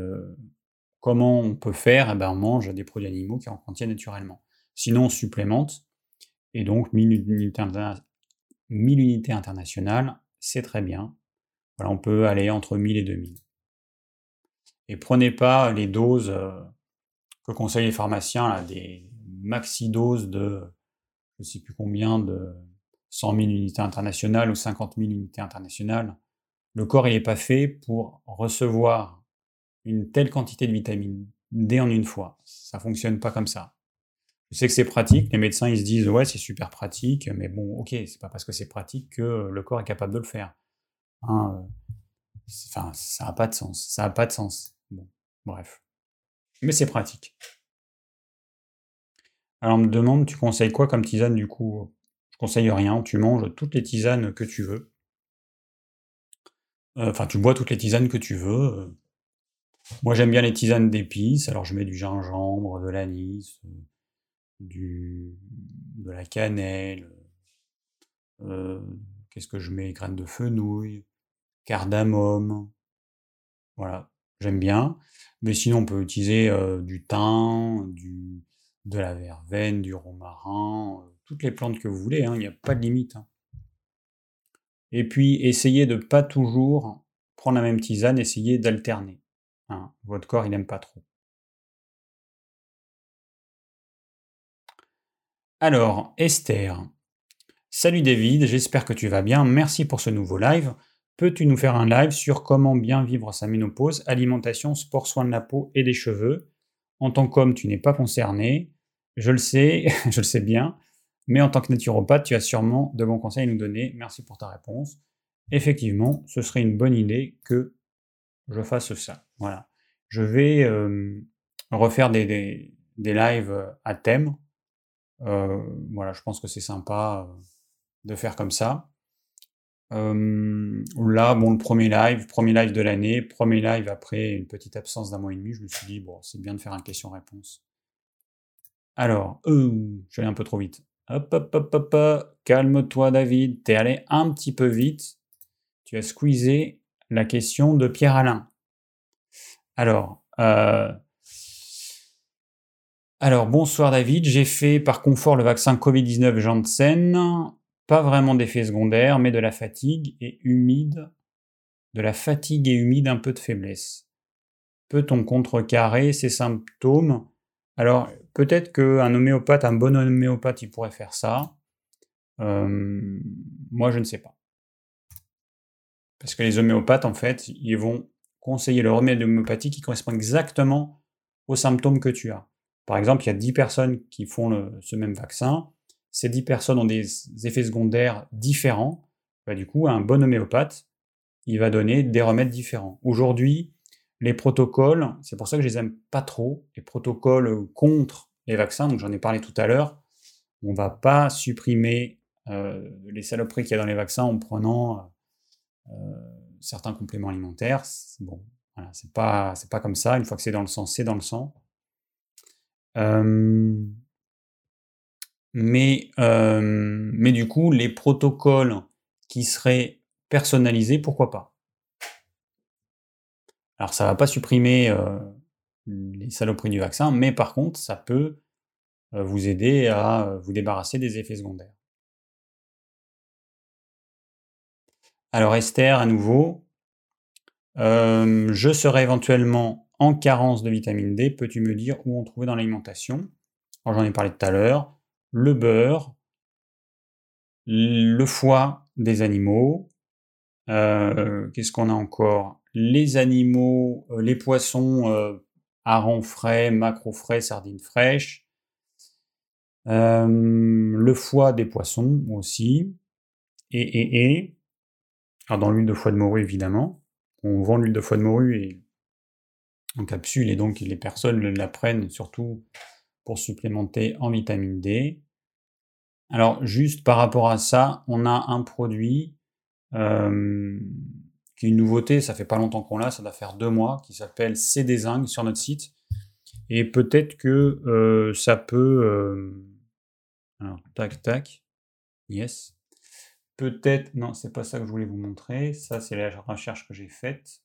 comment on peut faire? Eh ben, On mange des produits animaux qui en contiennent naturellement. Sinon, on supplémente et donc 1000 unités, internationales, c'est très bien. On peut aller entre 1000 et 2000. Et prenez pas les doses euh, que conseillent les pharmaciens, là, des maxi-doses de je ne sais plus combien, de 100 000 unités internationales ou 50 000 unités internationales. Le corps n'est pas fait pour recevoir une telle quantité de vitamine D en une fois. Ça fonctionne pas comme ça. Je sais que c'est pratique, les médecins ils se disent ouais c'est super pratique, mais bon ok, c'est pas parce que c'est pratique que le corps est capable de le faire. Hein, euh, enfin, ça n'a pas de sens, ça n'a pas de sens. Bref. Mais c'est pratique. Alors on me demande, tu conseilles quoi comme tisane du coup? Je conseille rien, tu manges toutes les tisanes que tu veux. Euh, enfin, tu bois toutes les tisanes que tu veux. Moi j'aime bien les tisanes d'épices, alors je mets du gingembre, de l'anis, du, de la cannelle, euh, qu'est-ce que je mets? Graines de fenouil, cardamome, voilà, j'aime bien. Mais sinon, on peut utiliser du thym, de la verveine, du romarin, toutes les plantes que vous voulez, hein, il n'y a pas de limite. Hein. Et puis, essayez de pas toujours prendre la même tisane, essayez d'alterner. Hein. Votre corps, il n'aime pas trop. Alors, Esther. Salut David, j'espère que tu vas bien. Merci pour ce nouveau live. Peux-tu nous faire un live sur comment bien vivre sa ménopause, alimentation, sport, soins de la peau et des cheveux? En tant qu'homme, tu n'es pas concerné. Je le sais, je le sais bien. Mais en tant que naturopathe, tu as sûrement de bons conseils à nous donner. Merci pour ta réponse. Effectivement, ce serait une bonne idée que je fasse ça. Voilà. Je vais euh, refaire des, lives à thème euh, voilà, je pense que c'est sympa euh, de faire comme ça. Là, bon, le premier live, premier live de l'année, premier live après une petite absence d'un mois et demi, je me suis dit, bon, c'est bien de faire un question-réponse. Alors, euh, je suis allé un peu trop vite. Hop, hop, hop, hop, hop. calme-toi David, t'es allé un petit peu vite. Tu as squeezé la question de Pierre-Alain. Alors, euh, alors, bonsoir David, j'ai fait par confort le vaccin Covid-19 Janssen. Pas vraiment d'effet secondaire, mais de la fatigue et humide. De la fatigue et humide, un peu de faiblesse. Peut-on contrecarrer ces symptômes? Alors, peut-être qu'un homéopathe, un bon homéopathe, il pourrait faire ça. moi, je ne sais pas. Parce que les homéopathes, en fait, ils vont conseiller le remède homéopathique qui correspond exactement aux symptômes que tu as. Par exemple, il y a 10 personnes qui font ce même vaccin. Ces 10 personnes ont des effets secondaires différents. Bah, du coup, un bon homéopathe, il va donner des remèdes différents. Aujourd'hui, les protocoles, c'est pour ça que je les aime pas trop, les protocoles contre les vaccins, donc j'en ai parlé tout à l'heure, on va pas supprimer euh, les saloperies qu'il y a dans les vaccins en prenant euh, certains compléments alimentaires. Bon, c'est pas, pas comme ça. Une fois que c'est dans le sang, c'est dans le sang. Mais, mais du coup, les protocoles qui seraient personnalisés, pourquoi pas? Alors, ça va pas supprimer les saloperies du vaccin, mais par contre, ça peut vous aider à vous débarrasser des effets secondaires. Alors Esther, à nouveau, je serais éventuellement en carence de vitamine D. Peux-tu me dire où on trouver dans l'alimentation? J'en ai parlé tout à l'heure. Le beurre, le foie des animaux. Qu'est-ce qu'on a encore? Les animaux, les poissons, harengs frais, macro frais, sardines fraîches. le foie des poissons aussi. Et, et, et. Alors dans l'huile de foie de morue évidemment. On vend l'huile de foie de morue et en capsule et donc les personnes la prennent surtout pour supplémenter en vitamine D. Alors juste par rapport à ça, on a un produit euh, qui est une nouveauté, ça fait pas longtemps qu'on l'a, ça doit faire deux mois, qui s'appelle CD Zinc sur notre site. Et peut-être que euh, ça peut... Euh, alors, tac, tac. Yes. Peut-être... Non, c'est pas ça que je voulais vous montrer. Ça, c'est la recherche que j'ai faite.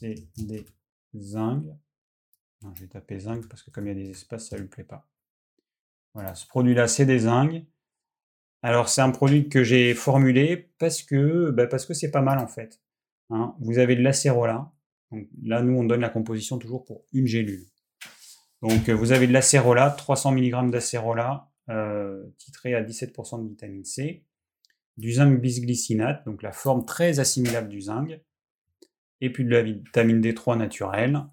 Des zinc. Je vais taper zinc parce que comme il y a des espaces, ça ne lui plaît pas. Voilà, ce produit-là, c'est des zinc. Alors, c'est un produit que j'ai formulé parce que bah, c'est pas mal en fait. Hein. vous avez de l'acérola. là, nous, on donne la composition toujours pour une gélule. Donc, vous avez de l'acérola, 300 mg d'acérola, euh, titré à 17% de vitamine C, du zinc bisglycinate, donc la forme très assimilable du zinc, et puis de la vitamine D3 naturelle.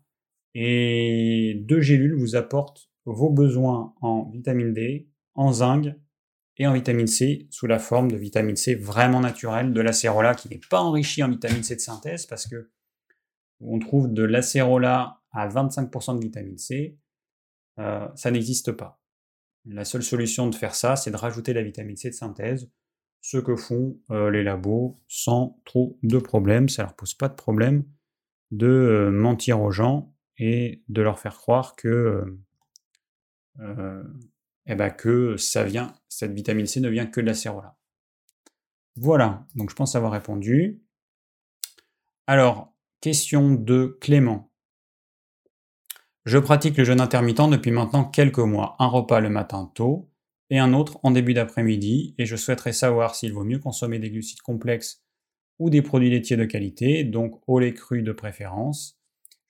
Et deux gélules vous apportent vos besoins en vitamine D, en zinc et en vitamine C sous la forme de vitamine C vraiment naturelle, de l'acérola qui n'est pas enrichi en vitamine C de synthèse parce que on trouve de l'acérola à 25% de vitamine C, euh, ça n'existe pas. La seule solution de faire ça, c'est de rajouter la vitamine C de synthèse ce que font euh, les labos sans trop de problèmes. Ça leur pose pas de problème de euh, mentir aux gens et de leur faire croire que, euh, eh ben, que ça vient, cette vitamine C ne vient que de la cérola. Voilà, donc je pense avoir répondu. Alors, question de Clément. Je pratique le jeûne intermittent depuis maintenant quelques mois. Un repas le matin tôt, et un autre en début d'après-midi, et je souhaiterais savoir s'il vaut mieux consommer des glucides complexes ou des produits laitiers de qualité, donc au lait cru de préférence.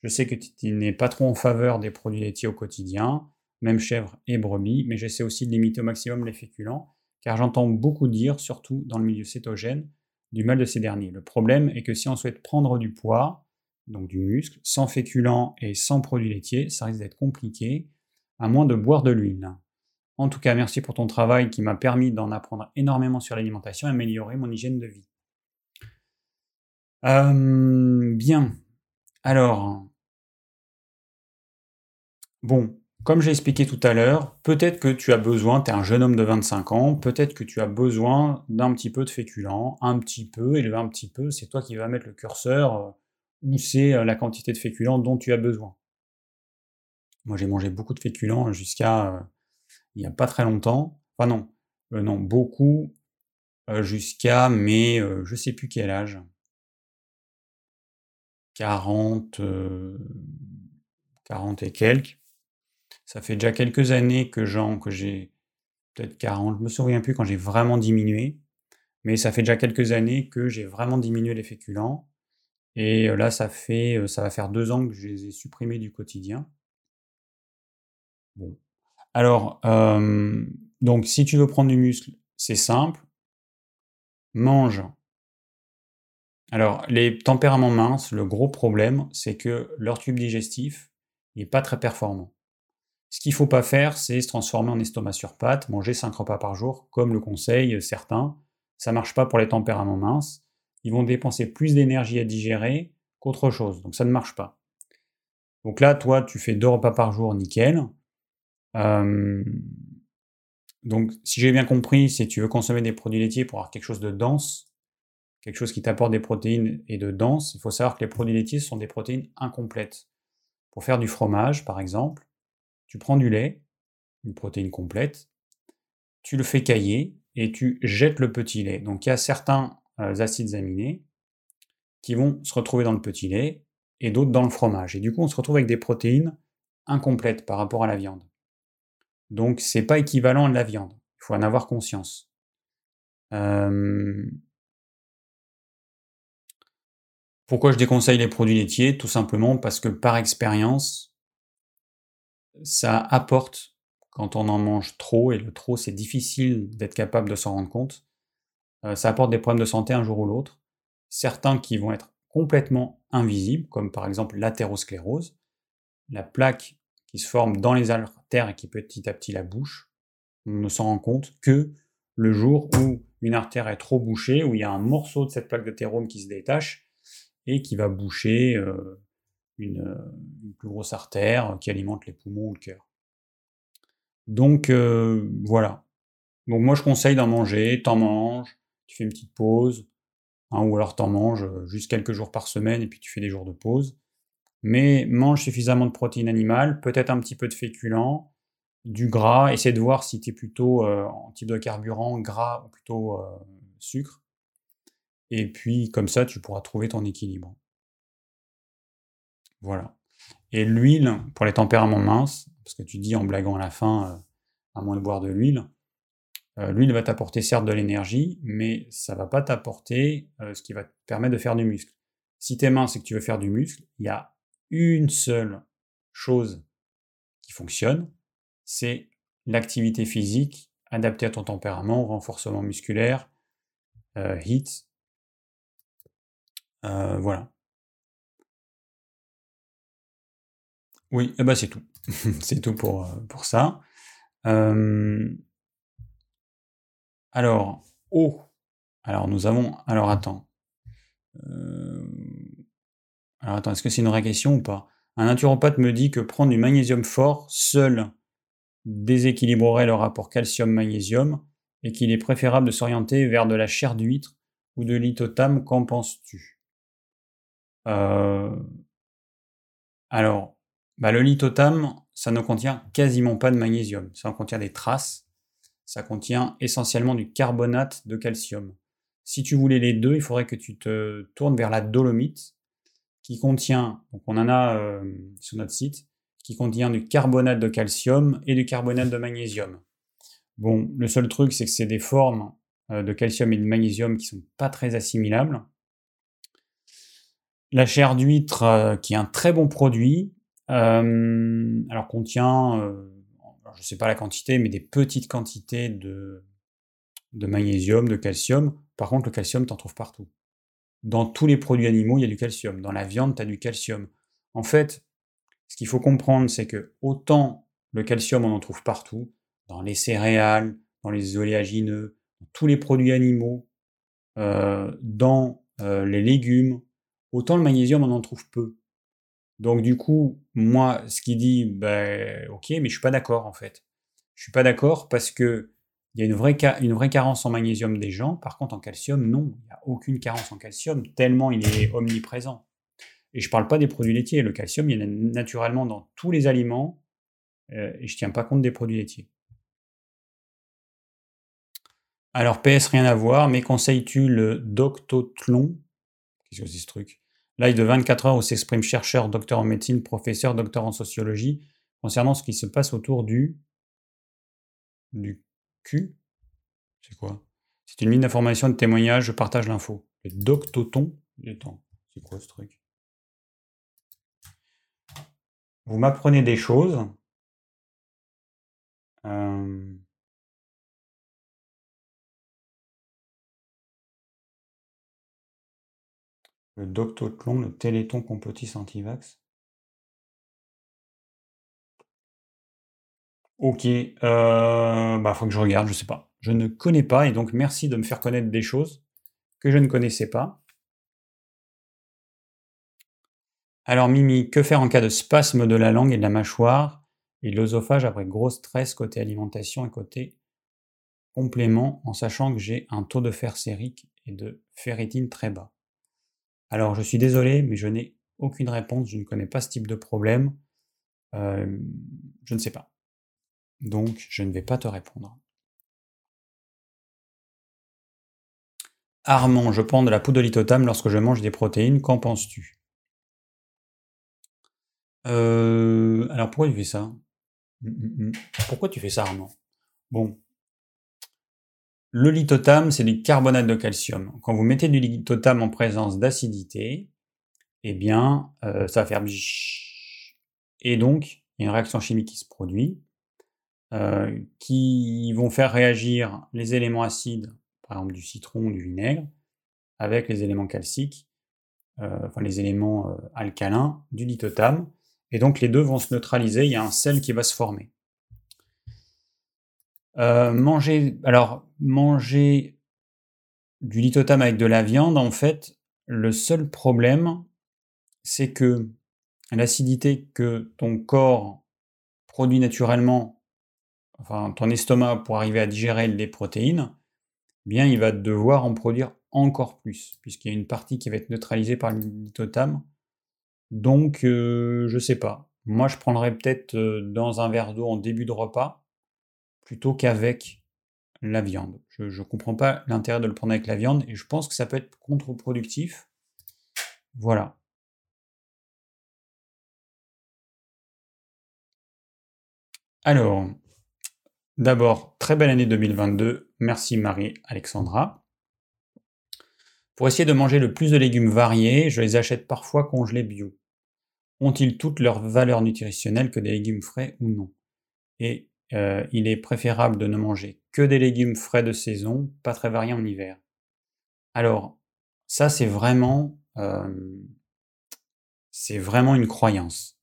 Je sais que tu n'es pas trop en faveur des produits laitiers au quotidien, même chèvre et brebis, mais j'essaie aussi de limiter au maximum les féculents, car j'entends beaucoup dire, surtout dans le milieu cétogène, du mal de ces derniers. Le problème est que si on souhaite prendre du poids, donc du muscle, sans féculents et sans produits laitiers, ça risque d'être compliqué, à moins de boire de l'huile. En tout cas, merci pour ton travail qui m'a permis d'en apprendre énormément sur l'alimentation et améliorer mon hygiène de vie. Euh, bien. Alors, bon, comme j'ai expliqué tout à l'heure, peut-être que tu as besoin, tu es un jeune homme de 25 ans, peut-être que tu as besoin d'un petit peu de féculent, un petit peu, et le un petit peu, c'est toi qui vas mettre le curseur euh, où c'est euh, la quantité de féculents dont tu as besoin. Moi, j'ai mangé beaucoup de féculents jusqu'à il n'y a pas très longtemps. Enfin non, euh, non, beaucoup euh, jusqu'à mais euh, je sais plus quel âge. 40, 40 et quelques. Ça fait déjà quelques années que j'en, que j'ai peut-être 40, je me souviens plus quand j'ai vraiment diminué, mais ça fait déjà quelques années que j'ai vraiment diminué les féculents. Et là, ça fait, ça va faire deux ans que je les ai supprimés du quotidien. Bon, alors, donc si tu veux prendre du muscle, c'est simple. Mange. Alors, les tempéraments minces, le gros problème, c'est que leur tube digestif n'est pas très performant. Ce qu'il ne faut pas faire, c'est se transformer en estomac sur pâte, manger 5 repas par jour, comme le conseillent certains. Ça ne marche pas pour les tempéraments minces. Ils vont dépenser plus d'énergie à digérer qu'autre chose. Donc ça ne marche pas. Donc là, toi, tu fais deux repas par jour, nickel. donc, si j'ai bien compris, si tu veux consommer des produits laitiers pour avoir quelque chose de dense, quelque chose qui t'apporte des protéines et de dense, il faut savoir que les produits laitiers sont des protéines incomplètes. Pour faire du fromage, par exemple, tu prends du lait, une protéine complète, tu le fais cailler et tu jettes le petit lait. Donc il y a certains euh, acides aminés qui vont se retrouver dans le petit lait et d'autres dans le fromage. Et du coup, on se retrouve avec des protéines incomplètes par rapport à la viande. Donc, c'est pas équivalent à de la viande. Il faut en avoir conscience. Pourquoi je déconseille les produits laitiers? Tout simplement parce que par expérience, ça apporte quand on en mange trop, et le trop c'est difficile d'être capable de s'en rendre compte, euh, ça apporte des problèmes de santé un jour ou l'autre. Certains qui vont être complètement invisibles, comme par exemple l'athérosclérose, la plaque qui se forme dans les artères et qui petit à petit la bouche. On ne s'en rend compte que le jour où une artère est trop bouchée, où il y a un morceau de cette plaque d'athérome qui se détache et qui va boucher euh, une, plus grosse artère qui alimente les poumons ou le cœur. Donc euh, voilà. Donc moi je conseille d'en manger, t'en manges, tu fais une petite pause, Hein, ou alors t'en manges euh, juste quelques jours par semaine et puis tu fais des jours de pause. Mais mange suffisamment de protéines animales, peut-être un petit peu de féculents, du gras, essaie de voir si tu es plutôt euh, en type de carburant, gras ou plutôt euh, sucre. Et puis comme ça, tu pourras trouver ton équilibre. Voilà. Et l'huile, pour les tempéraments minces, parce que tu dis en blaguant à la fin, à moins de boire de l'huile, euh, l'huile va t'apporter certes de l'énergie, mais ça va pas t'apporter euh, ce qui va te permettre de faire du muscle. Si tu es mince et que tu veux faire du muscle, il y a une seule chose qui fonctionne, c'est l'activité physique adaptée à ton tempérament, renforcement musculaire, euh, HIT. voilà. Oui, eh ben c'est tout. c'est tout pour, pour ça. Alors, eau. Alors, nous avons. Alors, attends. Euh, alors, attends, est-ce que c'est une vraie question ou pas? Un naturopathe me dit que prendre du magnésium fort seul déséquilibrerait le rapport calcium-magnésium et qu'il est préférable de s'orienter vers de la chair d'huître ou de l'ithotame. Qu'en penses-tu? Euh, Alors, bah, le lithotame, ça ne contient quasiment pas de magnésium. Ça en contient des traces ça contient essentiellement du carbonate de calcium. Si tu voulais les deux, il faudrait que tu te tournes vers la dolomite, qui contient, donc on en a euh, sur notre site, qui contient du carbonate de calcium et du carbonate de magnésium. Bon, le seul truc, c'est que c'est des formes euh, de calcium et de magnésium qui sont pas très assimilables. La chair d'huître, euh, qui est un très bon produit, alors contient je ne sais pas la quantité, mais des petites quantités de, de magnésium, de calcium. Par contre, le calcium, tu en trouves partout. Dans tous les produits animaux, il y a du calcium. Dans la viande, tu as du calcium. En fait, ce qu'il faut comprendre, c'est que autant le calcium, on en trouve partout, dans les céréales, dans les oléagineux, dans tous les produits animaux, euh, dans euh, les légumes, autant le magnésium, on en trouve peu. Donc du coup, moi, ce qui dit, ben, ok, mais je suis pas d'accord en fait. Je suis pas d'accord parce que il y a une vraie, une vraie carence en magnésium des gens. Par contre, en calcium, non, il n'y a aucune carence en calcium tellement il est omniprésent. Et je ne parle pas des produits laitiers. Le calcium, il y en a naturellement dans tous les aliments. Euh, et je ne tiens pas compte des produits laitiers. Alors, PS, rien à voir, mais conseilles-tu le Doctothlon Qu'est-ce que c'est ce truc? Live de 24 heures où s'exprime chercheur, docteur en médecine, professeur, docteur en sociologie, concernant ce qui se passe autour du. du cul C'est quoi? C'est une mine d'informations de témoignages, je partage l'info. Le doctoton Attends, c'est quoi ce truc? Vous m'apprenez des choses. Euh, Le Doctothlon, le Téléthon complotiste anti-vax. Ok, euh, bah faut que je regarde, je sais pas. Je ne connais pas et donc merci de me faire connaître des choses que je ne connaissais pas. Alors Mimi, que faire en cas de spasme de la langue et de la mâchoire et de l'œsophage après gros stress côté alimentation et côté complément en sachant que j'ai un taux de fer sérique et de ferritine très bas? Alors je suis désolé, mais je n'ai aucune réponse, je ne connais pas ce type de problème. Euh, je ne sais pas. Donc je ne vais pas te répondre. Armand, je prends de la poudre de lorsque je mange des protéines, qu'en penses-tu? Euh, alors pourquoi tu fais ça? Mmh, mmh, mmh. Pourquoi tu fais ça, Armand? Bon. Le lithotam, c'est du carbonate de calcium. Quand vous mettez du lithotam en présence d'acidité, eh bien, euh, ça va faire et donc, il y a une réaction chimique qui se produit, euh, qui vont faire réagir les éléments acides, par exemple du citron, du vinaigre, avec les éléments calciques, enfin les éléments alcalins du lithotam et donc les deux vont se neutraliser, il y a un sel qui va se former. Euh, manger, alors manger du lithotam avec de la viande, en fait, le seul problème, c'est que l'acidité que ton corps produit naturellement, enfin ton estomac pour arriver à digérer les protéines, eh bien il va devoir en produire encore plus, puisqu'il y a une partie qui va être neutralisée par le lithotam donc, euh, je sais pas. Moi, je prendrais peut-être euh, dans un verre d'eau en début de repas plutôt qu'avec la viande. Je ne comprends pas l'intérêt de le prendre avec la viande et je pense que ça peut être contre-productif. Voilà. Alors, d'abord, très belle année 2022. Merci Marie-Alexandra. Pour essayer de manger le plus de légumes variés, je les achète parfois congelés bio ont-ils toutes leurs valeurs nutritionnelles que des légumes frais ou non? Et euh, il est préférable de ne manger que des légumes frais de saison, pas très variés en hiver. Alors, ça c'est vraiment, c'est vraiment une croyance.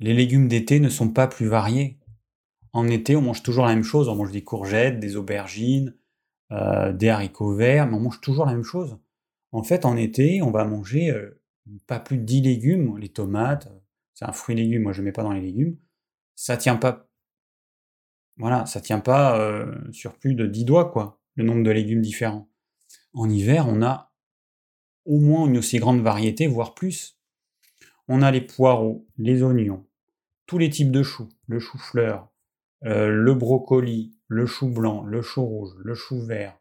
Les légumes d'été ne sont pas plus variés. En été, on mange toujours la même chose. On mange des courgettes, des aubergines, euh, des haricots verts, mais on mange toujours la même chose. En fait, en été, on va manger pas plus de 10 légumes, les tomates, c'est un fruit légume, moi je ne mets pas dans les légumes, ça tient pas. Voilà, ça tient pas euh, sur plus de 10 doigts, quoi, le nombre de légumes différents. En hiver, on a au moins une aussi grande variété, voire plus. On a les poireaux, les oignons, tous les types de choux, le chou-fleur, euh, le brocoli, le chou blanc, le chou rouge, le chou vert.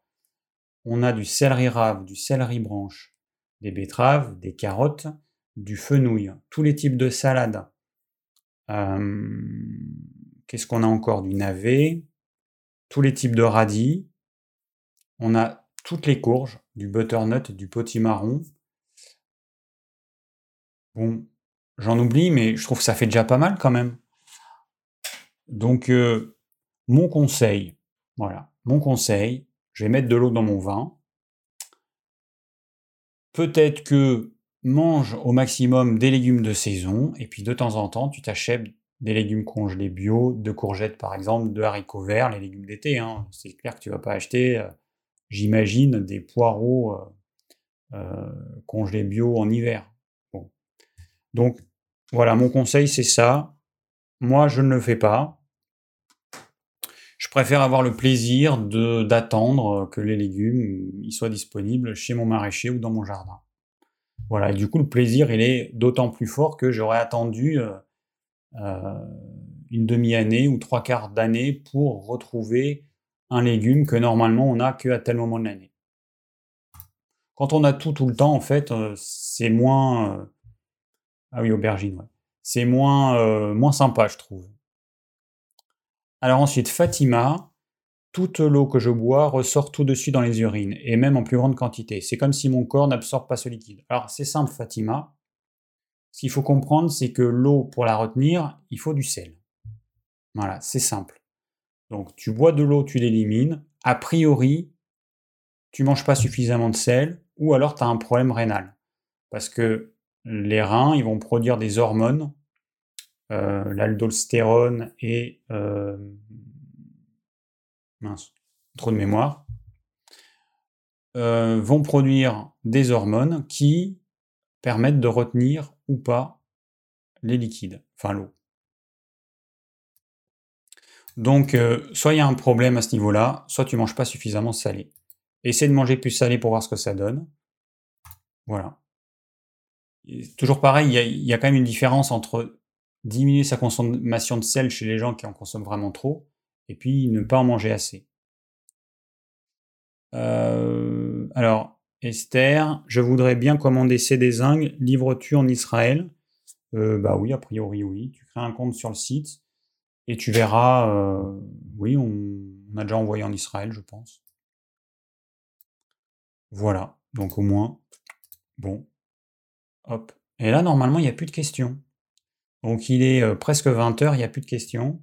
On a du céleri rave, du céleri branche, des betteraves, des carottes, du fenouil, tous les types de salades. Qu'est-ce qu'on a encore Du navet, tous les types de radis. On a toutes les courges, du butternut, du potimarron. Bon, j'en oublie, mais je trouve que ça fait déjà pas mal quand même. Donc, euh, mon conseil, voilà, mon conseil, je vais mettre de l'eau dans mon vin. Peut-être que mange au maximum des légumes de saison, et puis de temps en temps, tu t'achètes des légumes congelés bio, de courgettes par exemple, de haricots verts, les légumes d'été. Hein. C'est clair que tu vas pas acheter, euh, j'imagine, des poireaux euh, euh, congelés bio en hiver. Donc voilà, mon conseil c'est ça. Moi, je ne le fais pas. Je préfère avoir le plaisir d'attendre que les légumes soient disponibles chez mon maraîcher ou dans mon jardin. Voilà, et du coup, le plaisir, il est d'autant plus fort que j'aurais attendu une demi-année ou trois quarts d'année pour retrouver un légume que normalement on n'a qu'à tel moment de l'année. Quand on a tout tout le temps, en fait, euh, c'est moins... ah oui, aubergine, ouais. C'est moins, moins sympa, je trouve. Alors ensuite, Fatima, toute l'eau que je bois ressort tout de suite dans les urines, et même en plus grande quantité. C'est comme si mon corps n'absorbe pas ce liquide. Alors c'est simple, Fatima. Ce qu'il faut comprendre, c'est que l'eau, pour la retenir, il faut du sel. Voilà, c'est simple. Donc tu bois de l'eau, tu l'élimines. A priori, tu manges pas suffisamment de sel, ou alors tu as un problème rénal. parce que les reins, ils vont produire des hormones, euh, et... Euh, mince, trop de mémoire, euh, vont produire des hormones qui permettent de retenir ou pas les liquides, enfin l'eau. Donc, soit il y a un problème à ce niveau-là, soit tu manges pas suffisamment salé. Essaie de manger plus salé pour voir ce que ça donne. Voilà. toujours pareil, il y, a, quand même une différence entre diminuer sa consommation de sel chez les gens qui en consomment vraiment trop, et puis ne pas en manger assez. Euh, alors, Esther, je voudrais bien commander des zingues. Livres-tu en Israël? Euh, Bah oui, a priori oui. Tu crées un compte sur le site et tu verras. Euh, oui, on, a déjà envoyé en Israël, je pense. Voilà. Donc au moins, bon, hop. Et là, normalement, il n'y a plus de questions. Donc il est euh, presque 20h, il n'y a plus de questions.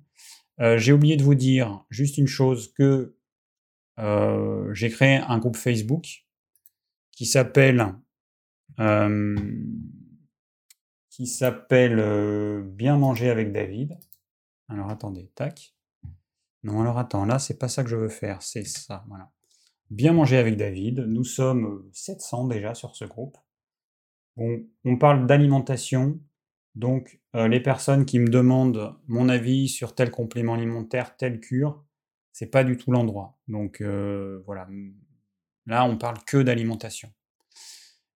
J'ai oublié de vous dire juste une chose, que j'ai créé un groupe Facebook qui s'appelle qui s'appelle Bien manger avec David. Alors attendez, tac. Non, alors attends, là c'est pas ça que je veux faire, c'est ça, voilà. Bien manger avec David. Nous sommes 700 déjà sur ce groupe. on parle d'alimentation. Donc, les personnes qui me demandent mon avis sur tel complément alimentaire, telle cure, c'est pas du tout l'endroit. Donc, voilà. Là, on parle que d'alimentation.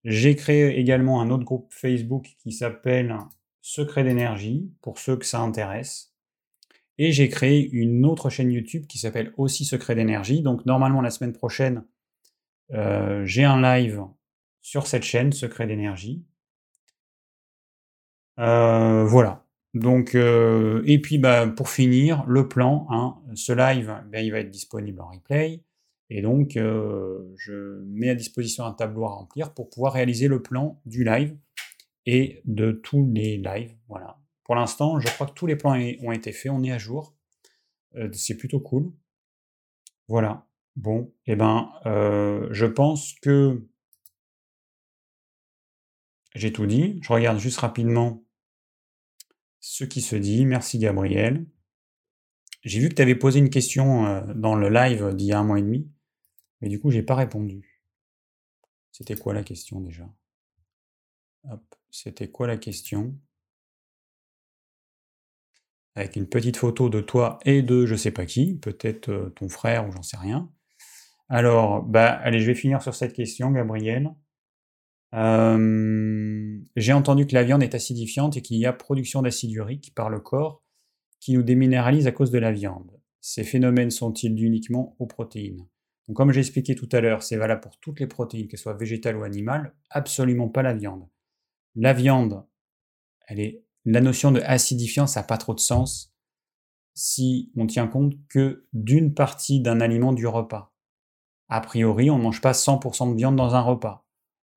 J'ai créé également un autre groupe Facebook qui s'appelle Secret d'énergie, pour ceux que ça intéresse. Et j'ai créé une autre chaîne YouTube qui s'appelle aussi Secret d'énergie. Donc normalement la semaine prochaine, euh, j'ai un live sur cette chaîne, Secret d'énergie. Euh, voilà. Donc, euh, et puis bah, pour finir, le plan, hein, ce live, ben, il va être disponible en replay. Et donc, je mets à disposition un tableau à remplir pour pouvoir réaliser le plan du live et de tous les lives. Voilà. Pour l'instant, je crois que tous les plans ont été faits, on est à jour. Euh, c'est plutôt cool. Voilà. Bon, et eh ben, euh, je pense que j'ai tout dit. Je regarde juste rapidement ce qui se dit. Merci Gabriel. J'ai vu que tu avais posé une question euh, dans le live d'il y a un mois et demi, mais du coup, j'ai pas répondu. C'était quoi la question déjà? C'était quoi la question? Avec une petite photo de toi et de je sais pas qui, peut-être euh, ton frère ou j'en sais rien. Alors, bah, allez, je vais finir sur cette question, Gabriel. J'ai entendu que la viande est acidifiante et qu'il y a production d'acide urique par le corps qui nous déminéralise à cause de la viande. Ces phénomènes sont-ils uniquement aux protéines? Comme j'ai expliqué tout à l'heure, c'est valable pour toutes les protéines, qu'elles soient végétales ou animales, absolument pas la viande. La viande, elle est la notion de acidifiant, ça n'a pas trop de sens si on tient compte que d'une partie d'un aliment du repas. A priori, on ne mange pas 100% de viande dans un repas.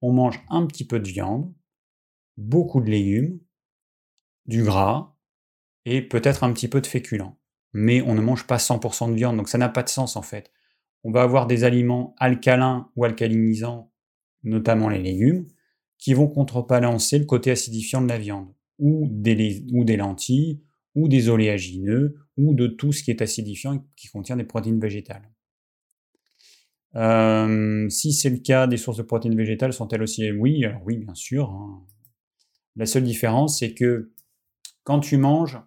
On mange un petit peu de viande, beaucoup de légumes, du gras et peut-être un petit peu de féculents. Mais on ne mange pas 100% de viande, donc ça n'a pas de sens en fait. On va avoir des aliments alcalins ou alcalinisants, notamment les légumes, qui vont contrebalancer le côté acidifiant de la viande ou des, lentilles, ou des oléagineux, ou de tout ce qui est acidifiant et qui contient des protéines végétales. Euh, si c'est le cas, des sources de protéines végétales sont-elles aussi Oui, oui, bien sûr. Hein. La seule différence, c'est que quand tu manges,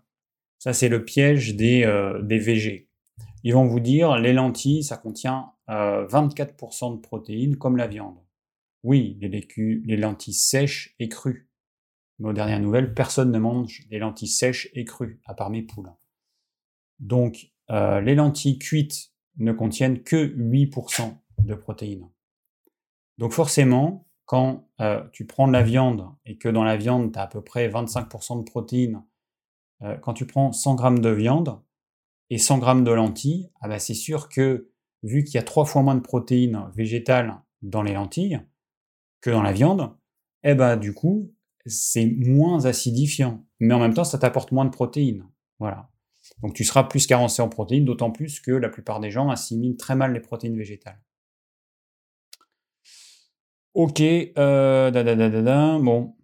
ça c'est le piège des, euh, des végés. Ils vont vous dire, les lentilles, ça contient 24% euh, de protéines comme la viande. Oui, les, les lentilles sèches et crues. Mais aux dernières nouvelles, personne ne mange des lentilles sèches et crues, à part mes poules. Donc, euh, les lentilles cuites ne contiennent que 8% de protéines. Donc forcément, quand euh, tu prends de la viande et que dans la viande, tu as à peu près 25% de protéines, quand tu prends 100 g de viande et 100 g de lentilles, ah bah, c'est sûr que vu qu'il y a trois fois moins de protéines végétales dans les lentilles que dans la viande, eh ben, du coup, c'est moins acidifiant, mais en même temps, ça t'apporte moins de protéines. Voilà. Donc tu seras plus carencé en protéines, d'autant plus que la plupart des gens assimilent très mal les protéines végétales. Ok, euh, da, da, da, bon.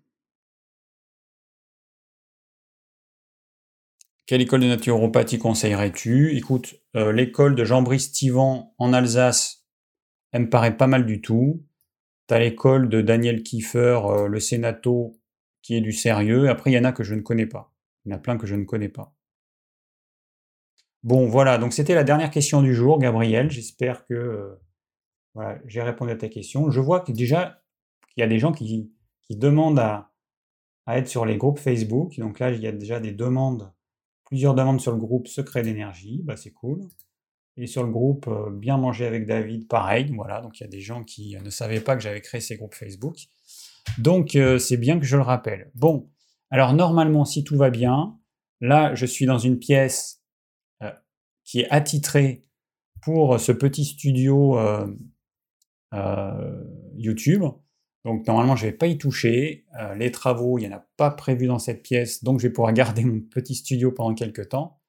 Quelle école de naturopathie conseillerais-tu? Écoute, euh, l'école de Jean-Brice Tivan en Alsace, elle me paraît pas mal du tout. T'as l'école de Daniel Kiefer, euh, le Sénato, qui est du sérieux. Après, il y en a que je ne connais pas. Il y en a plein que je ne connais pas. Bon, voilà, donc c'était la dernière question du jour, Gabriel. J'espère que euh, voilà, j'ai répondu à ta question. Je vois que déjà, il y a des gens qui, demandent à, à être sur les groupes Facebook. Donc là, il y a déjà des demandes plusieurs demandes sur le groupe Secret d'énergie, bah c'est cool. Et sur le groupe euh, Bien manger avec David, pareil, voilà, donc il y a des gens qui ne savaient pas que j'avais créé ces groupes Facebook. Donc euh, c'est bien que je le rappelle. Bon, alors normalement, si tout va bien, là je suis dans une pièce euh, qui est attitrée pour ce petit studio YouTube. Donc normalement, je ne vais pas y toucher. Euh, les travaux, il n'y en a pas prévu dans cette pièce, donc je vais pouvoir garder mon petit studio pendant quelques temps.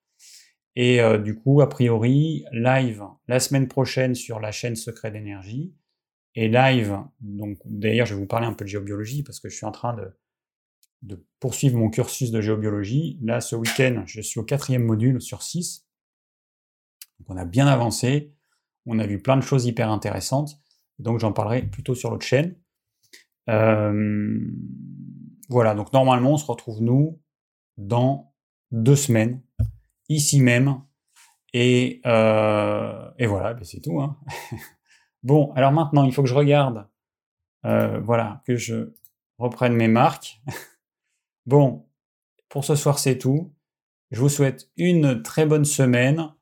Et euh, du coup, a priori, live la semaine prochaine sur la chaîne Secret d'énergie. Et live, donc d'ailleurs, je vais vous parler un peu de géobiologie parce que je suis en train de, de poursuivre mon cursus de géobiologie. Là, ce week-end, je suis au quatrième module sur six. Donc on a bien avancé. On a vu plein de choses hyper intéressantes. Donc j'en parlerai plutôt sur l'autre chaîne. Euh, voilà, donc normalement, on se retrouve, nous, dans deux semaines, ici même. Et, euh, voilà, ben, c'est tout. Hein. bon, alors maintenant, il faut que je regarde, euh, voilà, que je reprenne mes marques. bon, pour ce soir, c'est tout. Je vous souhaite une très bonne semaine,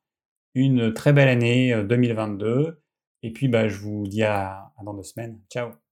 une très belle année 2022. Et puis, bah, je vous dis à dans deux semaines. Ciao